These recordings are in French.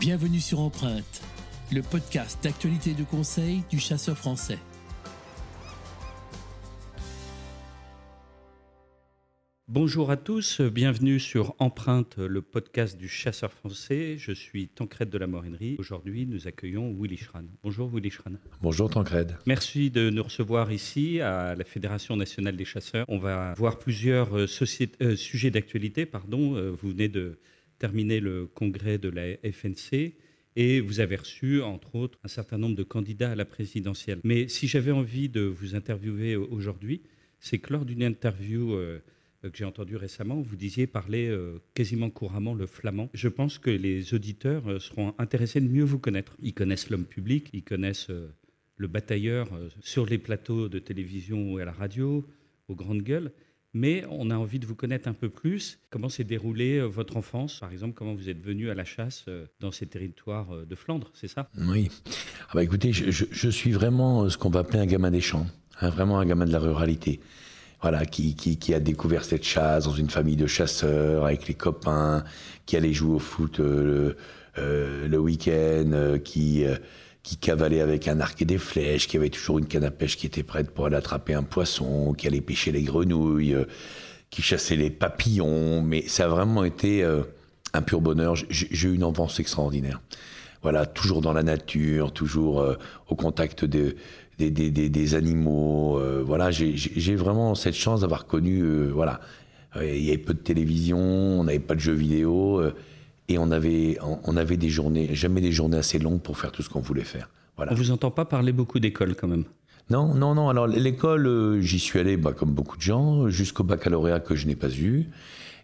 Bienvenue sur Empreinte, le podcast d'actualité et de conseil du chasseur français. Bonjour à tous, bienvenue sur Empreinte, le podcast du chasseur français. Je suis Tancred de la Morinerie. Aujourd'hui, nous accueillons Willy Schran. Bonjour Willy Schran. Bonjour Tancred. Merci de nous recevoir ici à la Fédération nationale des chasseurs. On va voir plusieurs euh, euh, sujets d'actualité. Pardon, euh, vous venez de terminer le congrès de la FNC et vous avez reçu, entre autres, un certain nombre de candidats à la présidentielle. Mais si j'avais envie de vous interviewer aujourd'hui, c'est que lors d'une interview euh, que j'ai entendu récemment, vous disiez parler euh, quasiment couramment le flamand. Je pense que les auditeurs euh, seront intéressés de mieux vous connaître. Ils connaissent l'homme public, ils connaissent le batailleur sur les plateaux de télévision ou à la radio, aux grandes gueules. Mais on a envie de vous connaître un peu plus. Comment s'est déroulée votre enfance, par exemple Comment vous êtes venu à la chasse dans ces territoires de Flandre, c'est ça? Oui. Ah bah écoutez, je, suis vraiment ce qu'on va appeler un gamin des champs, hein, vraiment un gamin de la ruralité voilà, qui, a découvert cette chasse dans une famille de chasseurs avec les copains, qui allait jouer au foot euh, euh, le week-end, euh, qui, qui cavalait avec un arc et des flèches, qui avait toujours une canne à pêche qui était prête pour aller attraper un poisson, qui allait pêcher les grenouilles, qui chassait les papillons. Mais ça a vraiment été un pur bonheur. J'ai eu une enfance extraordinaire. Voilà, toujours dans la nature, toujours au contact de, des, animaux. Euh, voilà, j'ai vraiment cette chance d'avoir connu. Euh, voilà, euh, il y avait peu de télévision, on n'avait pas de jeux vidéo, et on avait, on, avait des journées, jamais des journées assez longues pour faire tout ce qu'on voulait faire. Voilà. On vous entend pas parler beaucoup d'école quand même. Non, non, non. Alors l'école, j'y suis allé, bah, comme beaucoup de gens, jusqu'au baccalauréat que je n'ai pas eu.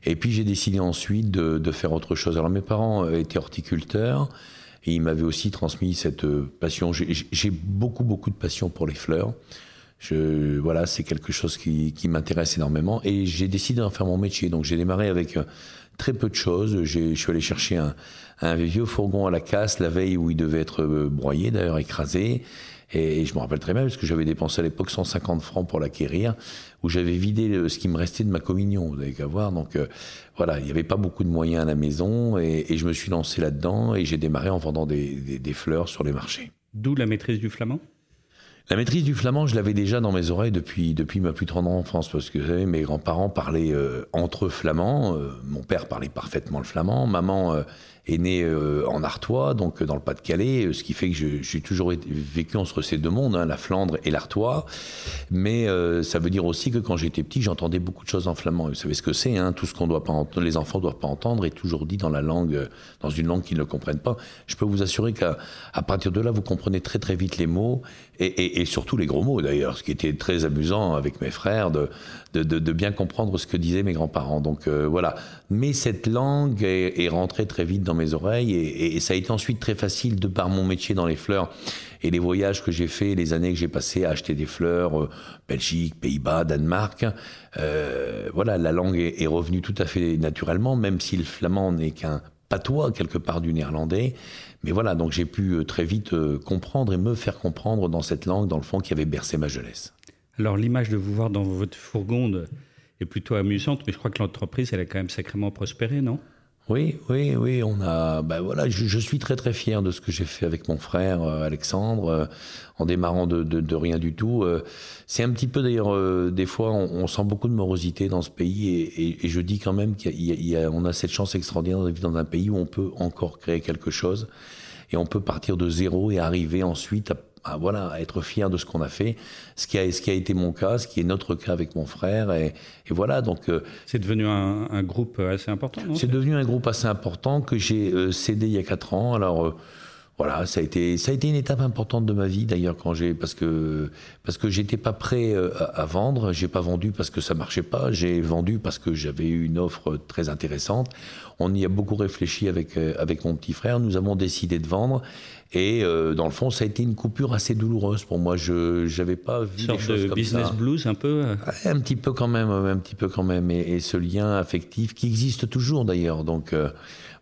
Et puis j'ai décidé ensuite de, de, faire autre chose. Alors mes parents étaient horticulteurs. Et il m'avait aussi transmis cette euh, passion. J'ai beaucoup, beaucoup de passion pour les fleurs. Je, voilà, c'est quelque chose qui, qui m'intéresse énormément. Et j'ai décidé d'en faire mon métier. Donc j'ai démarré avec euh, très peu de choses. Je suis allé chercher un, un, vieux fourgon à la casse la veille où il devait être euh, broyé, d'ailleurs écrasé. Et, je me rappelle très bien parce que j'avais dépensé à l'époque 150 francs pour l'acquérir, où j'avais vidé ce qui me restait de ma communion, vous avez qu'à voir. Donc euh, voilà, il n'y avait pas beaucoup de moyens à la maison et, je me suis lancé là-dedans et j'ai démarré en vendant des, fleurs sur les marchés. D'où la maîtrise du flamand? La maîtrise du flamand, je l'avais déjà dans mes oreilles depuis, depuis ma plus tendre enfance, parce que vous savez, mes grands-parents parlaient euh, entre flamands. Euh, mon père parlait parfaitement le flamand. Maman est né euh, en Artois, donc euh, dans le Pas-de-Calais, euh, ce qui fait que j'ai toujours vécu entre ces deux mondes, hein, la Flandre et l'Artois. Mais ça veut dire aussi que quand j'étais petit, j'entendais beaucoup de choses en flamand. Vous savez ce que c'est, hein, tout ce qu'on doit pas les enfants doivent pas entendre est toujours dit dans la langue, dans une langue qu'ils ne comprennent pas. Je peux vous assurer qu'à partir de là, vous comprenez très très vite les mots et, surtout les gros mots d'ailleurs, ce qui était très amusant avec mes frères de, bien comprendre ce que disaient mes grands-parents. Donc voilà. Mais cette langue est rentrée très vite dans mes oreilles et, ça a été ensuite très facile de par mon métier dans les fleurs et les voyages que j'ai faits, les années que j'ai passées à acheter des fleurs, euh, Belgique, Pays-Bas, Danemark. Euh, voilà, la langue est, revenue tout à fait naturellement, même si le flamand n'est qu'un patois quelque part du néerlandais. Mais voilà, donc j'ai pu euh, très vite comprendre et me faire comprendre dans cette langue, dans le fond, qui avait bercé ma jeunesse. Alors l'image de vous voir dans votre fourgon est plutôt amusante, mais je crois que l'entreprise, elle a quand même sacrément prospéré, non? Oui, oui, oui, on a. Ben voilà, je, suis très très fier de ce que j'ai fait avec mon frère euh, Alexandre, euh, en démarrant de, rien du tout. Euh, c'est un petit peu d'ailleurs, des fois, on, sent beaucoup de morosité dans ce pays, et, je dis quand même qu'on a, a, cette chance extraordinaire vivre dans un pays où on peut encore créer quelque chose, et on peut partir de zéro et arriver ensuite à à, voilà, être fier de ce qu'on a fait, ce qui a, ce qui a été mon cas, ce qui est notre cas avec mon frère. Et, voilà, donc. Euh, c'est devenu un, groupe assez important, C'est devenu un groupe assez important que j'ai euh, cédé il y a 4 ans. Alors. Euh, voilà, ça a été ça a été une étape importante de ma vie d'ailleurs quand j'ai parce que parce que j'étais pas prêt à, vendre, j'ai pas vendu parce que ça marchait pas, j'ai vendu parce que j'avais eu une offre très intéressante. On y a beaucoup réfléchi avec avec mon petit frère, nous avons décidé de vendre et euh, dans le fond, ça a été une coupure assez douloureuse pour moi. Je n'avais pas vu Une sorte de business blues un peu. Euh. un petit peu quand même, un petit peu quand même, et, ce lien affectif qui existe toujours d'ailleurs. Donc euh,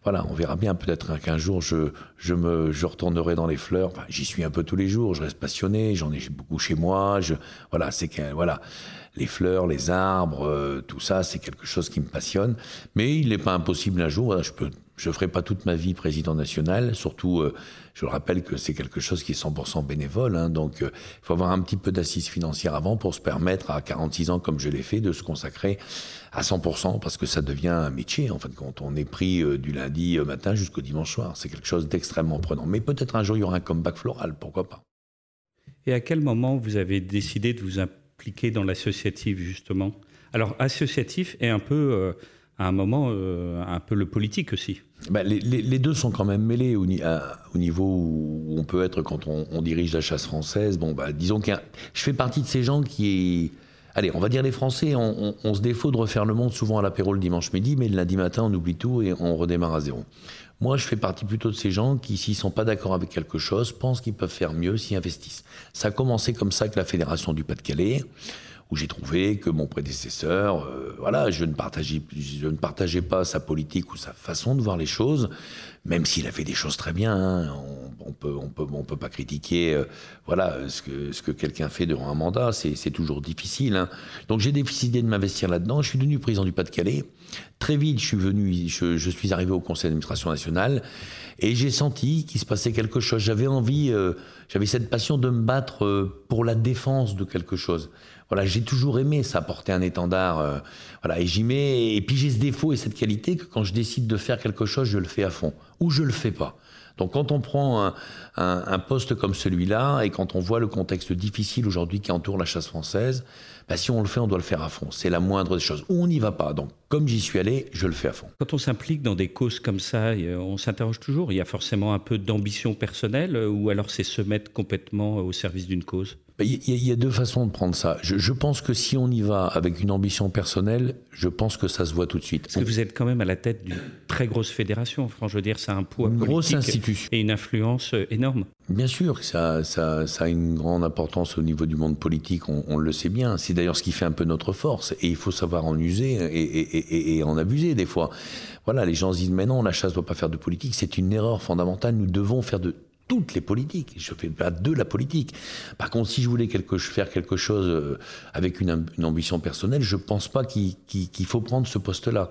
voilà, on verra bien. Peut-être qu'un jour je je me je retournerai dans les fleurs. J'y suis un peu tous les jours. Je reste passionné. J'en ai beaucoup chez moi. Je voilà, c'est voilà les fleurs, les arbres, tout ça, c'est quelque chose qui me passionne. Mais il n'est pas impossible un jour, je peux Je ne ferai pas toute ma vie président national, surtout, euh, je le rappelle que c'est quelque chose qui est 100% bénévole, hein, donc euh, il faut avoir un petit peu d'assises financières avant pour se permettre, à 46 ans comme je l'ai fait, de se consacrer à 100%, parce que ça devient un métier, en fait, quand on est pris euh, du lundi matin jusqu'au dimanche soir. C'est quelque chose d'extrêmement prenant. Mais peut-être un jour, il y aura un comeback floral, pourquoi pas. Et à quel moment vous avez décidé de vous impliquer dans l'associatif, justement? Alors, associatif et un peu à un moment euh, un peu le politique aussi. Bah, les, deux sont quand même mêlés au, niveau où on peut être quand on, dirige la chasse française. Bon, bah, disons que je fais partie de ces gens qui. Allez, on va dire les Français, on, se défaut de refaire le monde souvent à l'apéro le dimanche midi, mais le lundi matin, on oublie tout et on redémarre à zéro. Moi, je fais partie plutôt de ces gens qui, s'ils sont pas d'accord avec quelque chose, pensent qu'ils peuvent faire mieux s'y investissent. Ça a commencé comme ça avec la Fédération du Pas-de-Calais où j'ai trouvé que mon prédécesseur, euh, voilà, je ne, partageais, je ne partageais pas sa politique ou sa façon de voir les choses, même s'il a fait des choses très bien. Hein. on, on, peut, pas critiquer, euh, voilà, ce que, quelqu'un fait durant un mandat, c'est toujours difficile. Hein. Donc j'ai décidé de m'investir là-dedans. Je suis devenu président du Pas-de-Calais. Très vite, je suis venu, je, suis arrivé au Conseil d'administration nationale et j'ai senti qu'il se passait quelque chose. J'avais envie, euh, j'avais cette passion de me battre pour la défense de quelque chose voilà, j'ai toujours aimé ça, porter un étendard. Euh, voilà, et j'y mets. Et puis j'ai ce défaut et cette qualité que quand je décide de faire quelque chose, je le fais à fond. Ou je le fais pas. Donc quand on prend un, poste comme celui-là et quand on voit le contexte difficile aujourd'hui qui entoure la chasse française, bah, si on le fait, on doit le faire à fond. C'est la moindre des choses. Ou on n'y va pas. Donc comme j'y suis allé, je le fais à fond. Quand on s'implique dans des causes comme ça, on s'interroge toujours. Il y a forcément un peu d'ambition personnelle ou alors c'est se mettre complètement au service d'une cause? Il y, a deux façons de prendre ça. Je, pense que si on y va avec une ambition personnelle, je pense que ça se voit tout de suite. Parce que vous êtes quand même à la tête d'une très grosse fédération. Franchement, je veux dire, c'est un poids une grosse institution et une influence euh, énorme. Bien sûr que ça, ça, ça, a une grande importance au niveau du monde politique, on, le sait bien. C'est d'ailleurs ce qui fait un peu notre force. Et il faut savoir en user et, et, et, en abuser des fois. Voilà, les gens se disent, mais non, la chasse ne doit pas faire de politique. C'est une erreur fondamentale. Nous devons faire de toutes les politiques. Je fais pas de la politique. Par contre, si je voulais quelque, faire quelque chose euh, avec une, ambition personnelle, je pense pas qu'il faut prendre ce poste-là.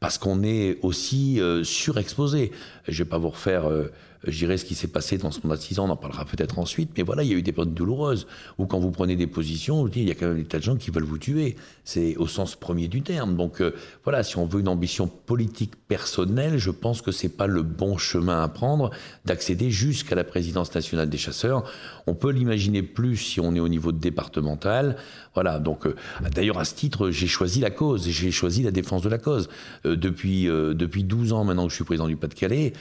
Parce qu'on est aussi euh, surexposé. Je vais pas vous refaire euh, je dirais ce qui s'est passé dans 6 ans, on en parlera peut-être ensuite, mais voilà, il y a eu des périodes douloureuses, où quand vous prenez des positions, il y a quand même des tas de gens qui veulent vous tuer. C'est au sens premier du terme. Donc euh, voilà, si on veut une ambition politique personnelle, je pense que c'est pas le bon chemin à prendre d'accéder jusqu'à la présidence nationale des chasseurs. On peut l'imaginer plus si on est au niveau départemental. Voilà, donc euh, d'ailleurs à ce titre, j'ai choisi la cause, j'ai choisi la défense de la cause. Euh, depuis, depuis 12 ans maintenant que je suis président du Pas-de-Calais,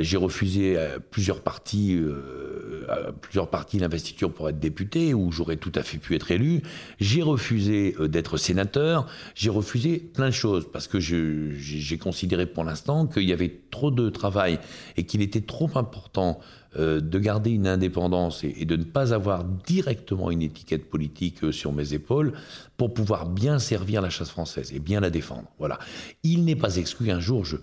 j'ai refusé plusieurs partis, euh, plusieurs partis l'investiture pour être député, où j'aurais tout à fait pu être élu. J'ai refusé euh, d'être sénateur. J'ai refusé plein de choses parce que j'ai considéré pour l'instant qu'il y avait trop de travail et qu'il était trop important euh, de garder une indépendance et, de ne pas avoir directement une étiquette politique sur mes épaules pour pouvoir bien servir la chasse française et bien la défendre. Voilà. Il n'est pas exclu qu'un jour je,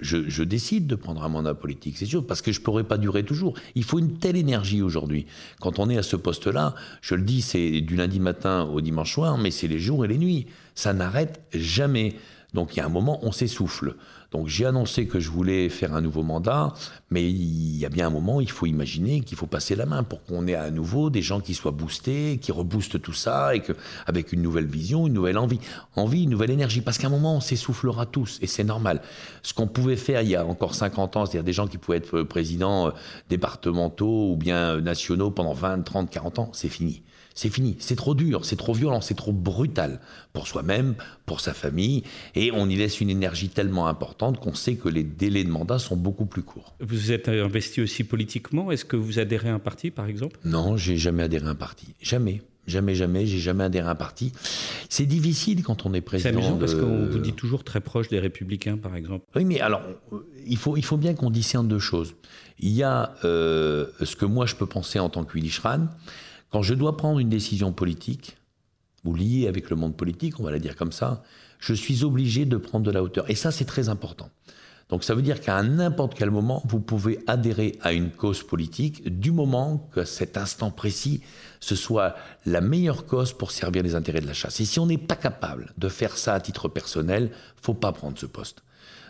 je, décide de prendre un mandat politique, c'est sûr, parce que je ne pourrais pas durer toujours. Il faut une telle énergie aujourd'hui. Quand on est à ce poste-là, je le dis, c'est du lundi matin au dimanche soir, mais c'est les jours et les nuits. Ça n'arrête jamais. Donc il y a un moment, on s'essouffle. Donc j'ai annoncé que je voulais faire un nouveau mandat, mais il y a bien un moment, il faut imaginer qu'il faut passer la main pour qu'on ait à nouveau des gens qui soient boostés, qui reboostent tout ça, et que, avec une nouvelle vision, une nouvelle envie, envie, une nouvelle énergie. Parce qu'à un moment, on s'essoufflera tous, et c'est normal. Ce qu'on pouvait faire il y a encore 50 ans, c'est-à-dire des gens qui pouvaient être présidents euh, départementaux ou bien euh, nationaux pendant 20, 30, 40 ans, c'est fini c'est fini. C'est trop dur, c'est trop violent, c'est trop brutal pour soi-même, pour sa famille, et on y laisse une énergie tellement importante qu'on sait que les délais de mandat sont beaucoup plus courts. Vous êtes investi aussi politiquement? Est-ce que vous adhérez à un parti, par exemple? Non, j'ai jamais adhéré à un parti. Jamais. Jamais, jamais, j'ai jamais adhéré à un parti. C'est difficile quand on est président. C'est amusant parce qu'on vous dit toujours très proche des Républicains, par exemple. Oui, mais alors, il faut, il faut bien qu'on discerne deux choses. Il y a euh, ce que moi je peux penser en tant que Willy quand je dois prendre une décision politique, ou liée avec le monde politique, on va la dire comme ça, je suis obligé de prendre de la hauteur. Et ça, c'est très important. Donc ça veut dire qu'à n'importe quel moment, vous pouvez adhérer à une cause politique du moment que cet instant précis, ce soit la meilleure cause pour servir les intérêts de la chasse. Et si on n'est pas capable de faire ça à titre personnel, faut pas prendre ce poste.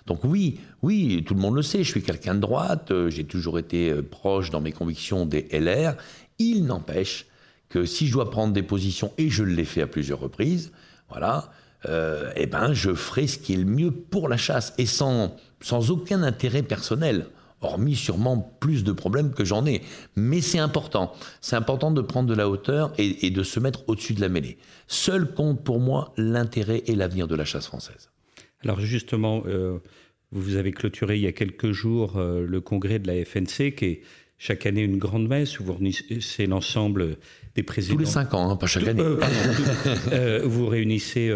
Donc oui, oui, tout le monde le sait, je suis quelqu'un de droite, euh, j'ai toujours été euh, proche dans mes convictions des LR. Il n'empêche que si je dois prendre des positions, et je l'ai fait à plusieurs reprises, voilà, euh, eh ben, je ferai ce qui est le mieux pour la chasse, et sans, sans aucun intérêt personnel hormis sûrement plus de problèmes que j'en ai. Mais c'est important. C'est important de prendre de la hauteur et, de se mettre au-dessus de la mêlée. Seul compte pour moi l'intérêt et l'avenir de la chasse française. Alors justement, euh, vous avez clôturé il y a quelques jours euh, le congrès de la FNC, qui est chaque année une grande messe où vous réunissez l'ensemble des présidents. Tous les cinq ans, hein, pas chaque année. Euh, vous réunissez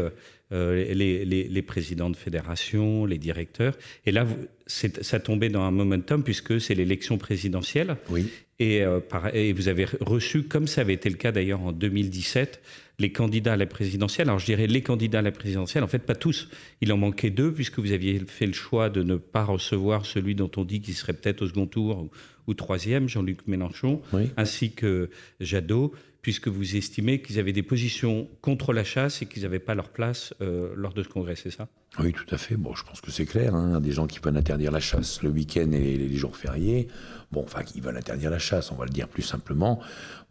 euh, les, présidents de fédération, les directeurs. Et là, ça tombait dans un momentum puisque c'est l'élection présidentielle. Oui. Et, euh, et, vous avez reçu, comme ça avait été le cas d'ailleurs en 2017, les candidats à la présidentielle. Alors je dirais les candidats à la présidentielle, en fait pas tous. Il en manquait deux puisque vous aviez fait le choix de ne pas recevoir celui dont on dit qu'il serait peut-être au second tour ou, troisième, Jean-Luc Mélenchon, ainsi que Jadot puisque vous estimez qu'ils avaient des positions contre la chasse et qu'ils n'avaient pas leur place euh, lors de ce congrès, c'est ça? Oui, tout à fait. Bon, je pense que c'est clair. Hein. Des gens qui veulent interdire la chasse le week-end et les, jours fériés. Bon, enfin, qui veulent interdire la chasse, on va le dire plus simplement.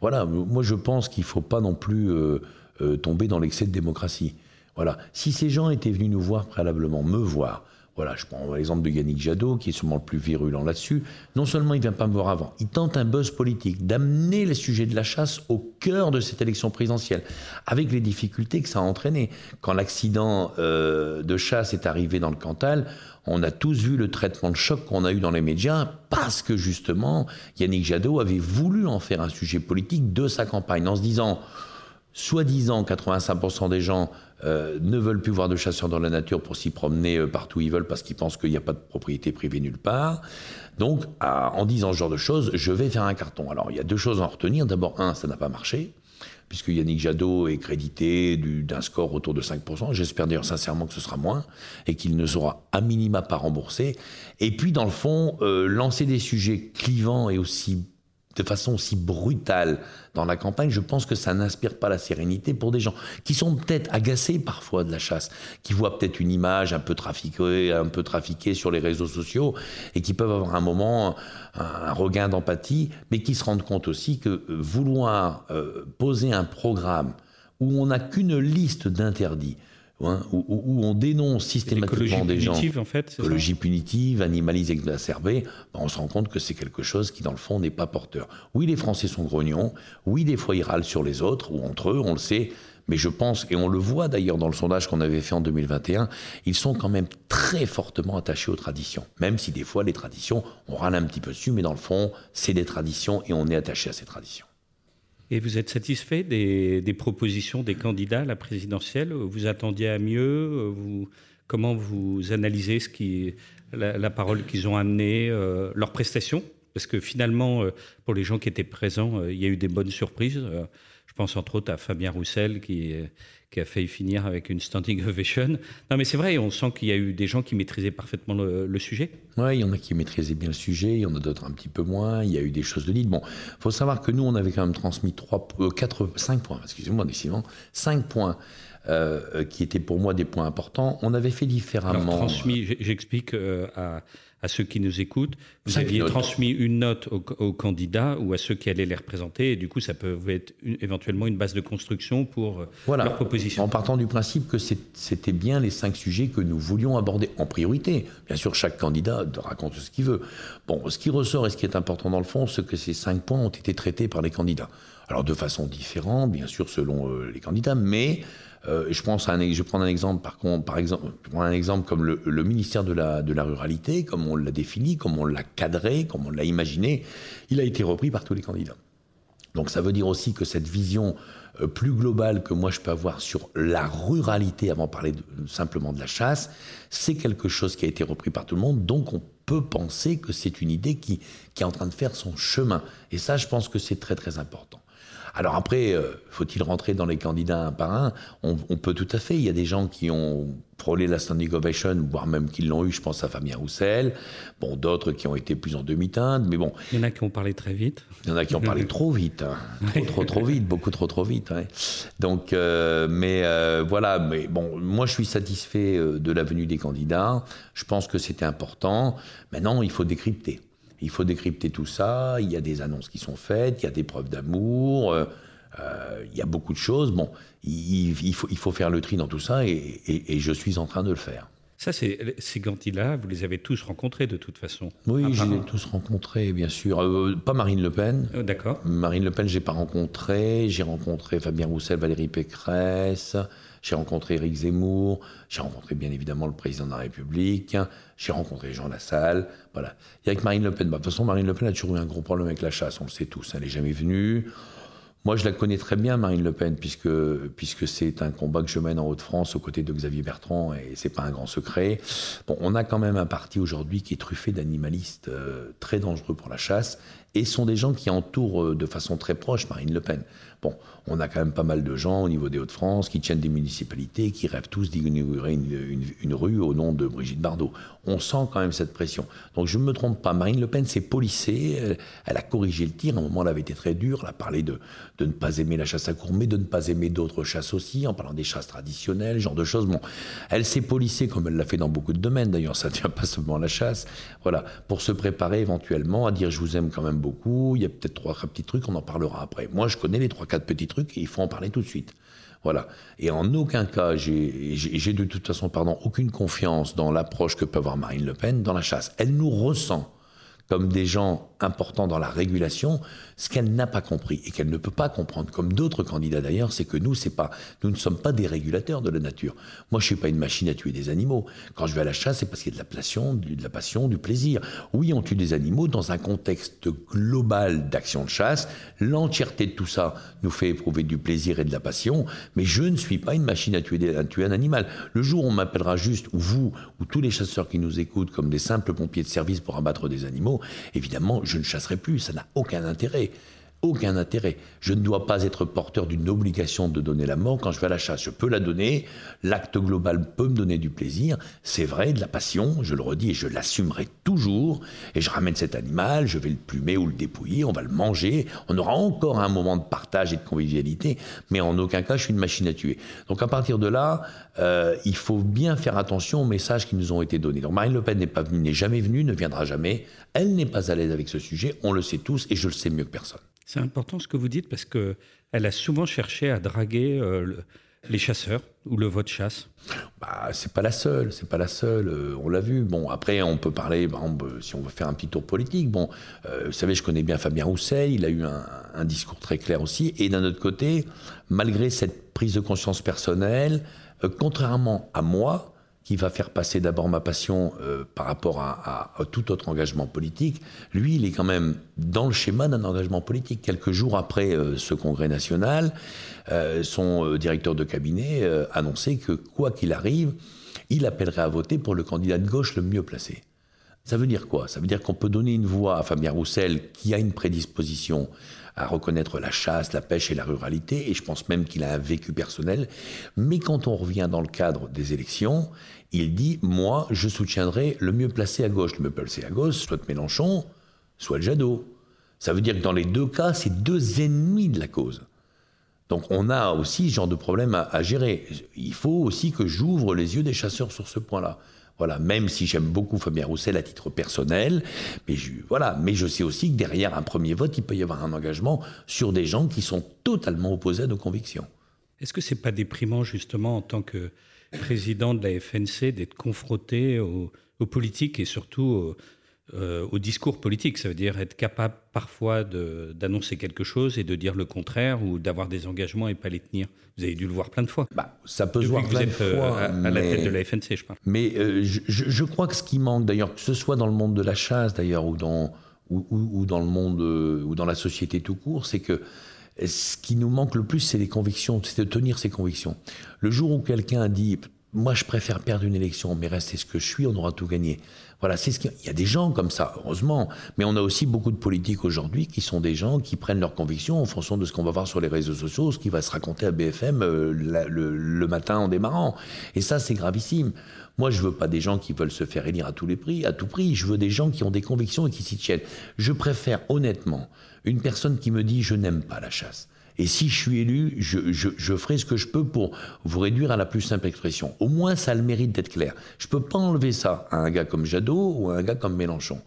Voilà, moi je pense qu'il ne faut pas non plus euh, euh, tomber dans l'excès de démocratie. Voilà. Si ces gens étaient venus nous voir préalablement, me voir, voilà, je prends l'exemple de Yannick Jadot, qui est sûrement le plus virulent là-dessus. Non seulement il ne vient pas me voir avant, il tente un buzz politique, d'amener les sujets de la chasse au cœur de cette élection présidentielle, avec les difficultés que ça a entraîné. Quand l'accident euh, de chasse est arrivé dans le Cantal, on a tous vu le traitement de choc qu'on a eu dans les médias, parce que justement, Yannick Jadot avait voulu en faire un sujet politique de sa campagne, en se disant, soi-disant 85% des gens euh, ne veulent plus voir de chasseurs dans la nature pour s'y promener euh, partout où ils veulent parce qu'ils pensent qu'il n'y a pas de propriété privée nulle part. Donc, en disant ce genre de choses, je vais faire un carton. Alors, il y a deux choses à en retenir. D'abord, un, ça n'a pas marché, puisque Yannick Jadot est crédité d'un score autour de 5%. J'espère d'ailleurs sincèrement que ce sera moins et qu'il ne sera à minima pas remboursé. Et puis, dans le fond, euh, lancer des sujets clivants et aussi de façon aussi brutale dans la campagne, je pense que ça n'inspire pas la sérénité pour des gens qui sont peut-être agacés parfois de la chasse, qui voient peut-être une image un peu trafiquée, un peu trafiquée sur les réseaux sociaux et qui peuvent avoir un moment un regain d'empathie, mais qui se rendent compte aussi que euh, vouloir euh, poser un programme où on n'a qu'une liste d'interdits, Hein, où, on dénonce systématiquement des gens. en fait. Écologie punitive, animalisme exacerbé, ben on se rend compte que c'est quelque chose qui, dans le fond, n'est pas porteur. Oui, les Français sont grognons. Oui, des fois, ils râlent sur les autres ou entre eux, on le sait. Mais je pense, et on le voit d'ailleurs dans le sondage qu'on avait fait en 2021, ils sont quand même très fortement attachés aux traditions. Même si des fois, les traditions, on râle un petit peu dessus, mais dans le fond, c'est des traditions et on est attaché à ces traditions. Et vous êtes satisfait des, propositions des candidats à la présidentielle? Vous attendiez à mieux? Comment vous analysez la, parole qu'ils ont amenée, euh, leurs prestations? Parce que finalement, euh, pour les gens qui étaient présents, euh, il y a eu des bonnes surprises. je pense entre autres à Fabien Roussel qui, qui a failli finir avec une standing ovation. Non, mais c'est vrai, on sent qu'il y a eu des gens qui maîtrisaient parfaitement le, sujet. Oui, il y en a qui maîtrisaient bien le sujet, il y en a d'autres un petit peu moins. Il y a eu des choses de dites. Bon, il faut savoir que nous, on avait quand même transmis 3, 4, 5 points, excusez-moi, décidément, 5 points. Euh, qui étaient pour moi des points importants. On avait fait différemment. Alors, transmis, j'explique euh, à, à ceux qui nous écoutent, vous aviez transmis une note aux, candidats ou à ceux qui allaient les représenter, et du coup, ça peut être éventuellement une base de construction pour euh, voilà. leur proposition. En partant du principe que c'était bien les cinq sujets que nous voulions aborder en priorité. Bien sûr, chaque candidat raconte ce qu'il veut. Bon, ce qui ressort et ce qui est important dans le fond, c'est que ces cinq points ont été traités par les candidats. Alors de façon différente, bien sûr, selon euh, les candidats, mais euh, je, pense à un, je prends un exemple, par, contre, par exemple, un exemple comme le, ministère de la, de la Ruralité, comme on l'a défini, comme on l'a cadré, comme on l'a imaginé, il a été repris par tous les candidats. Donc ça veut dire aussi que cette vision euh, plus globale que moi je peux avoir sur la ruralité, avant de parler simplement de la chasse, c'est quelque chose qui a été repris par tout le monde. Donc on peut penser que c'est une idée qui, qui est en train de faire son chemin. Et ça, je pense que c'est très très important. Alors après, euh, faut-il rentrer dans les candidats un par un? On, peut tout à fait. Il y a des gens qui ont frôlé la standing ovation, voire même qui l'ont eu. Je pense à Fabien Roussel. Bon, d'autres qui ont été plus en demi-teinte, mais bon. Il y en a qui ont parlé très vite. Il y en a qui ont parlé trop vite, hein. trop, trop, trop vite, beaucoup trop, trop vite. Donc, euh, mais euh, voilà. Mais bon, moi, je suis satisfait de la venue des candidats. Je pense que c'était important. Maintenant, il faut décrypter. Il faut décrypter tout ça. Il y a des annonces qui sont faites, il y a des preuves d'amour, euh, euh, il y a beaucoup de choses. Bon, il, faut, il, faut, faire le tri dans tout ça et, je suis en train de le faire. Ça, c'est, ces candidats, vous les avez tous rencontrés de toute façon Oui, je les ai tous rencontrés, bien sûr. Euh, pas Marine Le Pen. d'accord. Marine Le Pen, je n'ai pas rencontré. J'ai rencontré Fabien Roussel, Valérie Pécresse. J'ai rencontré Éric Zemmour, j'ai rencontré bien évidemment le président de la République, j'ai rencontré Jean Lassalle. Voilà. Et avec Marine Le Pen, bah, de toute façon, Marine Le Pen a toujours eu un gros problème avec la chasse, on le sait tous. Elle n'est jamais venue. Moi, je la connais très bien, Marine Le Pen, puisque, puisque c'est un combat que je mène en Haute-France aux côtés de Xavier Bertrand, et c'est pas un grand secret. Bon, on a quand même un parti aujourd'hui qui est truffé d'animalistes euh, très dangereux pour la chasse, et sont des gens qui entourent euh, de façon très proche Marine Le Pen. Bon, on a quand même pas mal de gens au niveau des Hauts-de-France qui tiennent des municipalités, qui rêvent tous d'inaugurer une, rue au nom de Brigitte Bardot. On sent quand même cette pression. Donc je ne me trompe pas, Marine Le Pen s'est polissée, elle, a corrigé le tir, à un moment elle avait été très dure, elle a parlé de, ne pas aimer la chasse à courmer, de ne pas aimer d'autres chasses aussi, en parlant des chasses traditionnelles, genre de choses. Bon, elle s'est polissée comme elle l'a fait dans beaucoup de domaines, d'ailleurs ça ne tient pas seulement à la chasse, voilà, pour se préparer éventuellement à dire je vous aime quand même beaucoup, il y a peut-être trois petits trucs, on en parlera après. Moi je connais les trois quatre petits trucs il faut en parler tout de suite. Voilà. Et en aucun cas, j'ai de toute façon, pardon, aucune confiance dans l'approche que peut avoir Marine Le Pen dans la chasse. Elle nous ressent comme des gens importants dans la régulation, ce qu'elle n'a pas compris et qu'elle ne peut pas comprendre, comme d'autres candidats d'ailleurs, c'est que nous, c'est pas, nous ne sommes pas des régulateurs de la nature. Moi, je suis pas une machine à tuer des animaux. Quand je vais à la chasse, c'est parce qu'il y a de la passion, de la passion, du plaisir. Oui, on tue des animaux dans un contexte global d'action de chasse. L'entièreté de tout ça nous fait éprouver du plaisir et de la passion, mais je ne suis pas une machine à tuer, à tuer un animal. Le jour où on m'appellera juste, ou vous, ou tous les chasseurs qui nous écoutent, comme des simples pompiers de service pour abattre des animaux, évidemment, je ne chasserai plus, ça n'a aucun intérêt aucun intérêt. Je ne dois pas être porteur d'une obligation de donner la mort quand je vais à la chasse. Je peux la donner, l'acte global peut me donner du plaisir, c'est vrai, de la passion, je le redis et je l'assumerai toujours. Et je ramène cet animal, je vais le plumer ou le dépouiller, on va le manger, on aura encore un moment de partage et de convivialité, mais en aucun cas je suis une machine à tuer. Donc à partir de là, euh, il faut bien faire attention aux messages qui nous ont été donnés. Donc Marine Le Pen n'est n'est jamais venue, ne viendra jamais. Elle n'est pas à l'aise avec ce sujet, on le sait tous et je le sais mieux que personne. C'est important ce que vous dites parce que elle a souvent cherché à draguer euh, les chasseurs ou le vote chasse. Bah, c'est pas la seule, c'est pas la seule. Euh, on l'a vu. Bon, après, on peut parler, par exemple, si on veut faire un petit tour politique. Bon, vous savez, je connais bien Fabien Roussel. Il a eu un discours très clair aussi. Et d'un autre côté, malgré cette prise de conscience personnelle, contrairement à moi, qui va faire passer d'abord ma passion euh, par rapport à, tout autre engagement politique, lui, il est quand même dans le schéma d'un engagement politique. Quelques jours après euh, ce congrès national, euh, son directeur de cabinet annonçait que, quoi qu'il arrive, il appellerait à voter pour le candidat de gauche le mieux placé. Ça veut dire quoi? Ça veut dire qu'on peut donner une voix à Fabien Roussel qui a une prédisposition à reconnaître la chasse, la pêche et la ruralité, et je pense même qu'il a un vécu personnel. Mais quand on revient dans le cadre des élections, il dit Moi, je soutiendrai le mieux placé à gauche. Le mieux placé à gauche, soit Mélenchon, soit Jadot. Ça veut dire que dans les deux cas, c'est deux ennemis de la cause. Donc on a aussi ce genre de problème à, à gérer. Il faut aussi que j'ouvre les yeux des chasseurs sur ce point-là. Voilà, même si j'aime beaucoup Fabien Roussel à titre personnel, mais je, voilà, mais sais aussi que derrière un premier vote, il peut y avoir un engagement sur des gens qui sont totalement opposés à nos convictions. Est-ce que c'est pas déprimant justement en tant que président de la FNC d'être confronté aux, politiques et surtout euh, au discours politique. Ça veut dire être capable parfois d'annoncer quelque chose et de dire le contraire ou d'avoir des engagements et pas les tenir. Vous avez dû le voir plein de fois. Bah, ça peut se voir plein de euh, fois. à, la tête de la FNC, je parle. Mais euh, je, crois que ce qui manque, d'ailleurs, que ce soit dans le monde de la chasse, d'ailleurs, ou dans, ou, ou, dans le monde, ou dans la société tout court, c'est que ce qui nous manque le plus, c'est les convictions, c'est de tenir ses convictions. Le jour où quelqu'un dit moi, je préfère perdre une élection, mais rester ce que je suis, on aura tout gagné. Voilà, c'est ce qu'il y a des gens comme ça, heureusement, mais on a aussi beaucoup de politiques aujourd'hui qui sont des gens qui prennent leurs convictions en fonction de ce qu'on va voir sur les réseaux sociaux, ce qui va se raconter à BFM euh, le, matin en démarrant. Et ça, c'est gravissime. Moi, je veux pas des gens qui veulent se faire élire à tous les prix, à tout prix. Je veux des gens qui ont des convictions et qui s'y tiennent. Je préfère honnêtement une personne qui me dit je n'aime pas la chasse. Et si je suis élu, je, ferai ce que je peux pour vous réduire à la plus simple expression. Au moins, ça a le mérite d'être clair. Je ne peux pas enlever ça à un gars comme Jadot ou à un gars comme Mélenchon.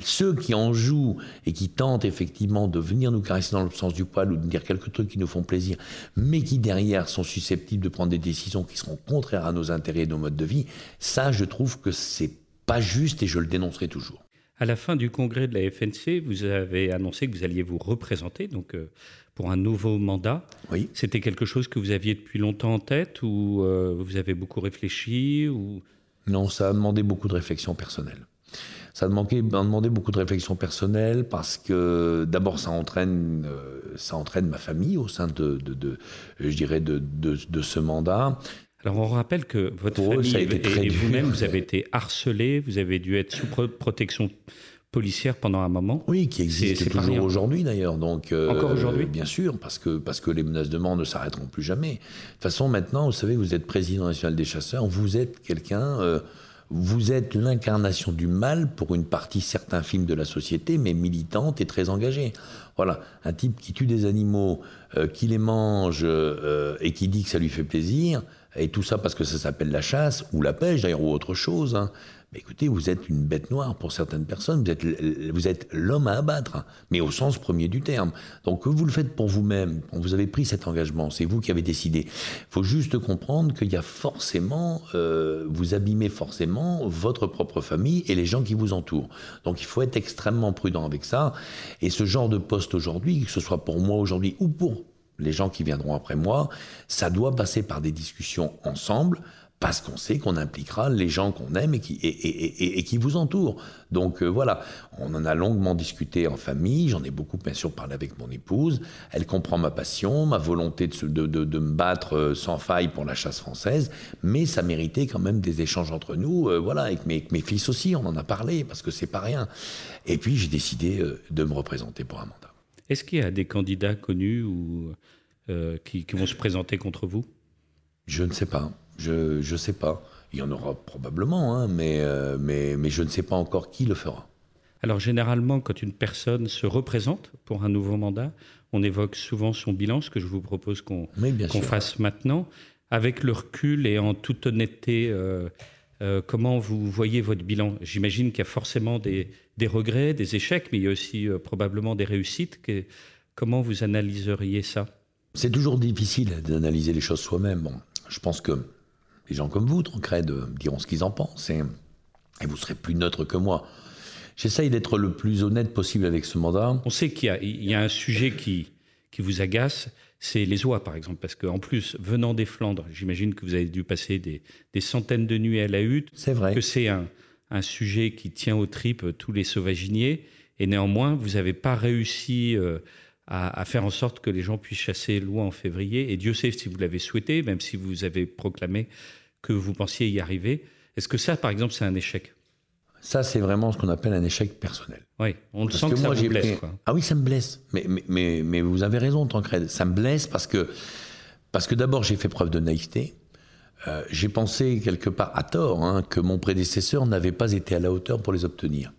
Ceux qui en jouent et qui tentent effectivement de venir nous caresser dans le sens du poil ou de dire quelques trucs qui nous font plaisir, mais qui derrière sont susceptibles de prendre des décisions qui seront contraires à nos intérêts et nos modes de vie, ça, je trouve que c'est pas juste et je le dénoncerai toujours. À la fin du congrès de la FNC, vous avez annoncé que vous alliez vous représenter donc euh, pour un nouveau mandat. Oui. C'était quelque chose que vous aviez depuis longtemps en tête ou euh, vous avez beaucoup réfléchi ou... Non, ça a demandé beaucoup de réflexion personnelle. Ça a demandé, demandé beaucoup de réflexion personnelle parce que d'abord ça entraîne, euh, ça entraîne ma famille au sein de, de, je dirais de, de, ce mandat. Alors on rappelle que votre famille et, vous-même, vous avez été harcelé, vous avez dû être sous protection policière pendant un moment. Oui, qui existe toujours aujourd'hui d'ailleurs. Donc euh, encore aujourd'hui, bien sûr, parce que parce que les menaces de mort ne s'arrêteront plus jamais. De toute façon, maintenant, vous savez, vous êtes président national des chasseurs, vous êtes quelqu'un. Euh, vous êtes l'incarnation du mal pour une partie certains films de la société, mais militante et très engagée. Voilà, un type qui tue des animaux, euh, qui les mange et qui dit que ça lui fait plaisir, et tout ça parce que ça s'appelle la chasse, ou la pêche d'ailleurs, ou autre chose. Hein. Mais écoutez, vous êtes une bête noire pour certaines personnes, vous êtes, l'homme à abattre, mais au sens premier du terme. Donc vous le faites pour vous-même, vous avez pris cet engagement, c'est vous qui avez décidé. Il faut juste comprendre qu'il y a forcément, euh, vous abîmez forcément votre propre famille et les gens qui vous entourent. Donc il faut être extrêmement prudent avec ça. Et ce genre de poste aujourd'hui, que ce soit pour moi aujourd'hui ou pour les gens qui viendront après moi, ça doit passer par des discussions ensemble, parce qu'on sait qu'on impliquera les gens qu'on aime et qui, vous entourent. Donc euh, voilà, on en a longuement discuté en famille, j'en ai beaucoup bien sûr parlé avec mon épouse, elle comprend ma passion, ma volonté de, me battre euh, sans faille pour la chasse française, mais ça méritait quand même des échanges entre nous, euh, voilà, avec mes, mes, fils aussi, on en a parlé, parce que c'est pas rien. Et puis j'ai décidé de me représenter pour un mandat. Est-ce qu'il y a des candidats connus ou, euh, qui, vont se présenter contre vous? Je ne sais pas. Je ne sais pas. Il y en aura probablement, hein, mais, euh, mais, mais je ne sais pas encore qui le fera. Alors généralement, quand une personne se représente pour un nouveau mandat, on évoque souvent son bilan, ce que je vous propose qu'on fasse maintenant. Avec le recul et en toute honnêteté, euh, euh, comment vous voyez votre bilan? J'imagine qu'il y a forcément des, regrets, des échecs, mais il y a aussi euh, probablement des réussites. comment vous analyseriez ça? C'est toujours difficile d'analyser les choses soi-même. Bon, je pense que les gens comme vous, Tancred, diront ce qu'ils en pensent et, vous serez plus neutre que moi. J'essaye d'être le plus honnête possible avec ce mandat. On sait qu'il y, a un sujet qui, qui vous agace, c'est les oies, par exemple. Parce qu'en plus, venant des Flandres, j'imagine que vous avez dû passer des, centaines de nuits à la hutte. C'est vrai. Que c'est un, sujet qui tient aux tripes tous les sauvaginiers. Et néanmoins, vous n'avez pas réussi euh, à, faire en sorte que les gens puissent chasser l'oie en février. Et Dieu sait si vous l'avez souhaité, même si vous avez proclamé que vous pensiez y arriver. Est-ce que ça, par exemple, c'est un échec? Ça, c'est vraiment ce qu'on appelle un échec personnel. Oui, on le sent que, ça vous blesse. Ah oui, ça me blesse. Mais, mais, mais, vous avez raison, Tancred. Ça me blesse parce que, parce que d'abord, j'ai fait preuve de naïveté. Euh, j'ai pensé quelque part, à tort, hein, que mon prédécesseur n'avait pas été à la hauteur pour les obtenir.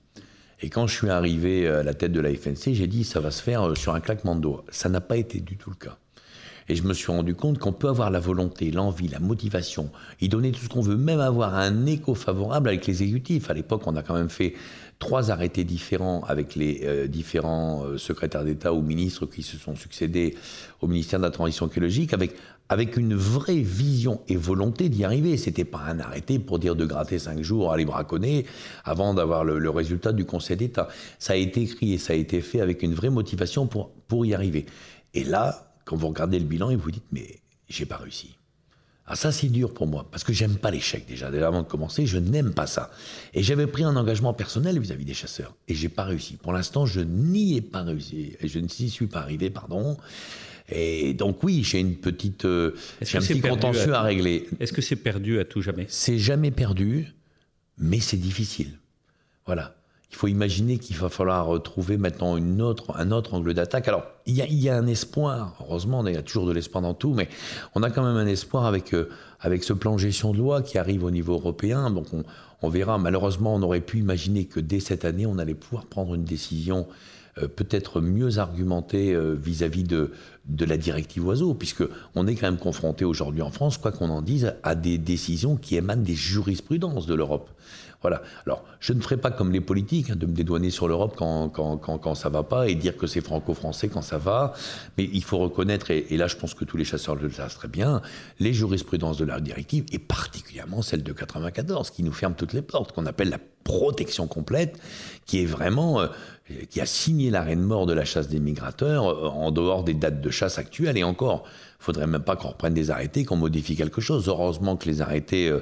Et quand je suis arrivé à la tête de la FNC, j'ai dit ça va se faire euh, sur un claquement de doigts. Ça n'a pas été du tout le cas. Et je me suis rendu compte qu'on peut avoir la volonté, l'envie, la motivation, y donner tout ce qu'on veut, même avoir un écho favorable avec l'exécutif. À l'époque, on a quand même fait trois arrêtés différents avec les euh, différents euh, secrétaires d'État ou ministres qui se sont succédés au ministère de la Transition écologique, avec, avec une vraie vision et volonté d'y arriver. C'était pas un arrêté pour dire de gratter cinq jours, aller braconner, avant d'avoir le, le, résultat du Conseil d'État. Ça a été écrit et ça a été fait avec une vraie motivation pour, pour y arriver. Et là, quand vous regardez le bilan et vous dites, mais j'ai pas réussi. Ah, ça, c'est dur pour moi, parce que j'aime pas l'échec déjà. Déjà avant de commencer, je n'aime pas ça. Et j'avais pris un engagement personnel vis-à-vis des chasseurs, et j'ai pas réussi. Pour l'instant, je n'y ai pas réussi, et je n'y suis pas arrivé, pardon. Et donc oui, j'ai une petite, euh, j'ai un petit contentieux à, régler. Est-ce que c'est perdu à tout jamais? C'est jamais perdu, mais c'est difficile. Voilà. Il faut imaginer qu'il va falloir trouver maintenant une autre, un autre angle d'attaque. Alors, il y, a, il y, a, un espoir, heureusement, il y a toujours de l'espoir dans tout, mais on a quand même un espoir avec, euh, avec ce plan de gestion de loi qui arrive au niveau européen. Donc, on, on verra. Malheureusement, on aurait pu imaginer que dès cette année, on allait pouvoir prendre une décision euh, peut-être mieux argumentée euh, vis-à-vis de, de la directive oiseau, puisque on est quand même confronté aujourd'hui en France, quoi qu'on en dise, à des décisions qui émanent des jurisprudences de l'Europe. Voilà. Alors, je ne ferai pas comme les politiques, hein, de me dédouaner sur l'Europe quand, quand, quand, ça va pas et dire que c'est franco-français quand ça va. Mais il faut reconnaître, et, là je pense que tous les chasseurs le savent très bien, les jurisprudences de la directive, et particulièrement celle de 94, qui nous ferme toutes les portes, qu'on appelle la protection complète, qui est vraiment, euh, qui a signé l'arrêt de mort de la chasse des migrateurs euh, en dehors des dates de chasse actuelles et encore faudrait même pas qu'on reprenne des arrêtés, qu'on modifie quelque chose. Heureusement que les arrêtés euh,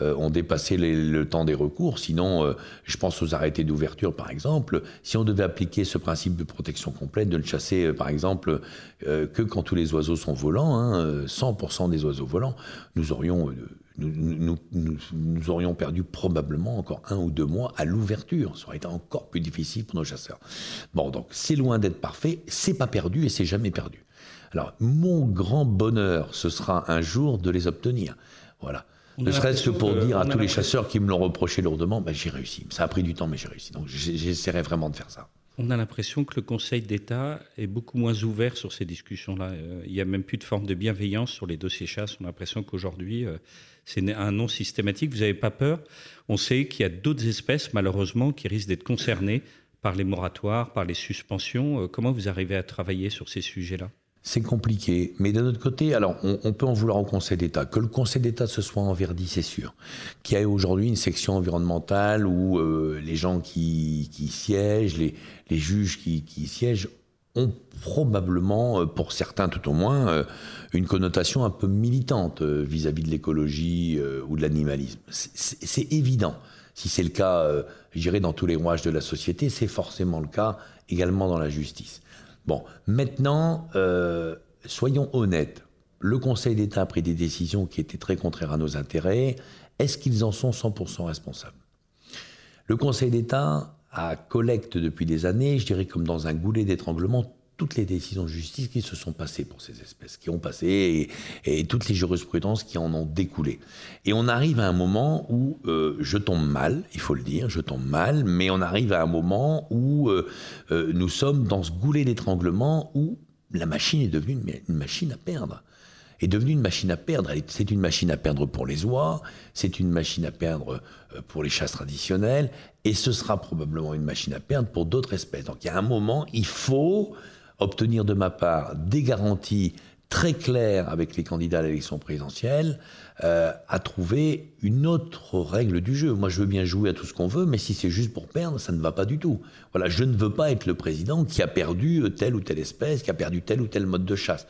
euh, ont dépassé le temps des recours. Sinon, euh, je pense aux arrêtés d'ouverture, par exemple. Si on devait appliquer ce principe de protection complète, de ne chasser, par exemple, que quand tous les oiseaux sont volants, hein, 100% des oiseaux volants, nous aurions... Nous, nous, aurions perdu probablement encore un ou deux mois à l'ouverture. Ça aurait été encore plus difficile pour nos chasseurs. Bon, donc c'est loin d'être parfait, c'est pas perdu et c'est jamais perdu. Alors, mon grand bonheur, ce sera un jour de les obtenir. Voilà. ne serait-ce que pour dire à tous les chasseurs qui me l'ont reproché lourdement, ben, j'ai réussi. Ça a pris du temps, mais j'ai réussi. Donc, j'essaierai vraiment de faire ça. On a l'impression que le Conseil d'État est beaucoup moins ouvert sur ces discussions-là. Euh, il n'y a même plus de forme de bienveillance sur les dossiers chasse. On a l'impression qu'aujourd'hui, euh, c'est un non systématique. Vous n'avez pas peur? On sait qu'il y a d'autres espèces, malheureusement, qui risquent d'être concernées par les moratoires, par les suspensions. Euh, comment vous arrivez à travailler sur ces sujets-là? C'est compliqué. Mais d'un autre côté, alors on, peut en vouloir au Conseil d'État. Que le Conseil d'État se soit enverdi, c'est sûr. Qu'il y ait aujourd'hui une section environnementale où euh, les gens qui, siègent, les, juges qui, siègent, ont probablement, euh, pour certains tout au moins, euh, une connotation un peu militante vis-à-vis de l'écologie ou de l'animalisme. C'est évident. Si c'est le cas, je dirais, dans tous les rouages de la société, c'est forcément le cas également dans la justice. Bon, maintenant, euh, soyons honnêtes. Le Conseil d'État a pris des décisions qui étaient très contraires à nos intérêts. Est-ce qu'ils en sont 100% responsables? Le Conseil d'État a collecte depuis des années, je dirais comme dans un goulet d'étranglement, toutes les décisions de justice qui se sont passées pour ces espèces, qui ont passé, et, toutes les jurisprudences qui en ont découlé. Et on arrive à un moment où euh, je tombe mal, il faut le dire, je tombe mal, mais on arrive à un moment où euh, euh, nous sommes dans ce goulet d'étranglement où la machine est devenue une, machine à perdre est devenue une machine à perdre. C'est une machine à perdre pour les oies, c'est une machine à perdre pour les chasses traditionnelles, et ce sera probablement une machine à perdre pour d'autres espèces. Donc il y a un moment, il faut obtenir de ma part des garanties très claires avec les candidats à l'élection présidentielle, euh, à trouver une autre règle du jeu. Moi, je veux bien jouer à tout ce qu'on veut, mais si c'est juste pour perdre, ça ne va pas du tout. Voilà, je ne veux pas être le président qui a perdu telle ou telle espèce, qui a perdu tel ou tel mode de chasse.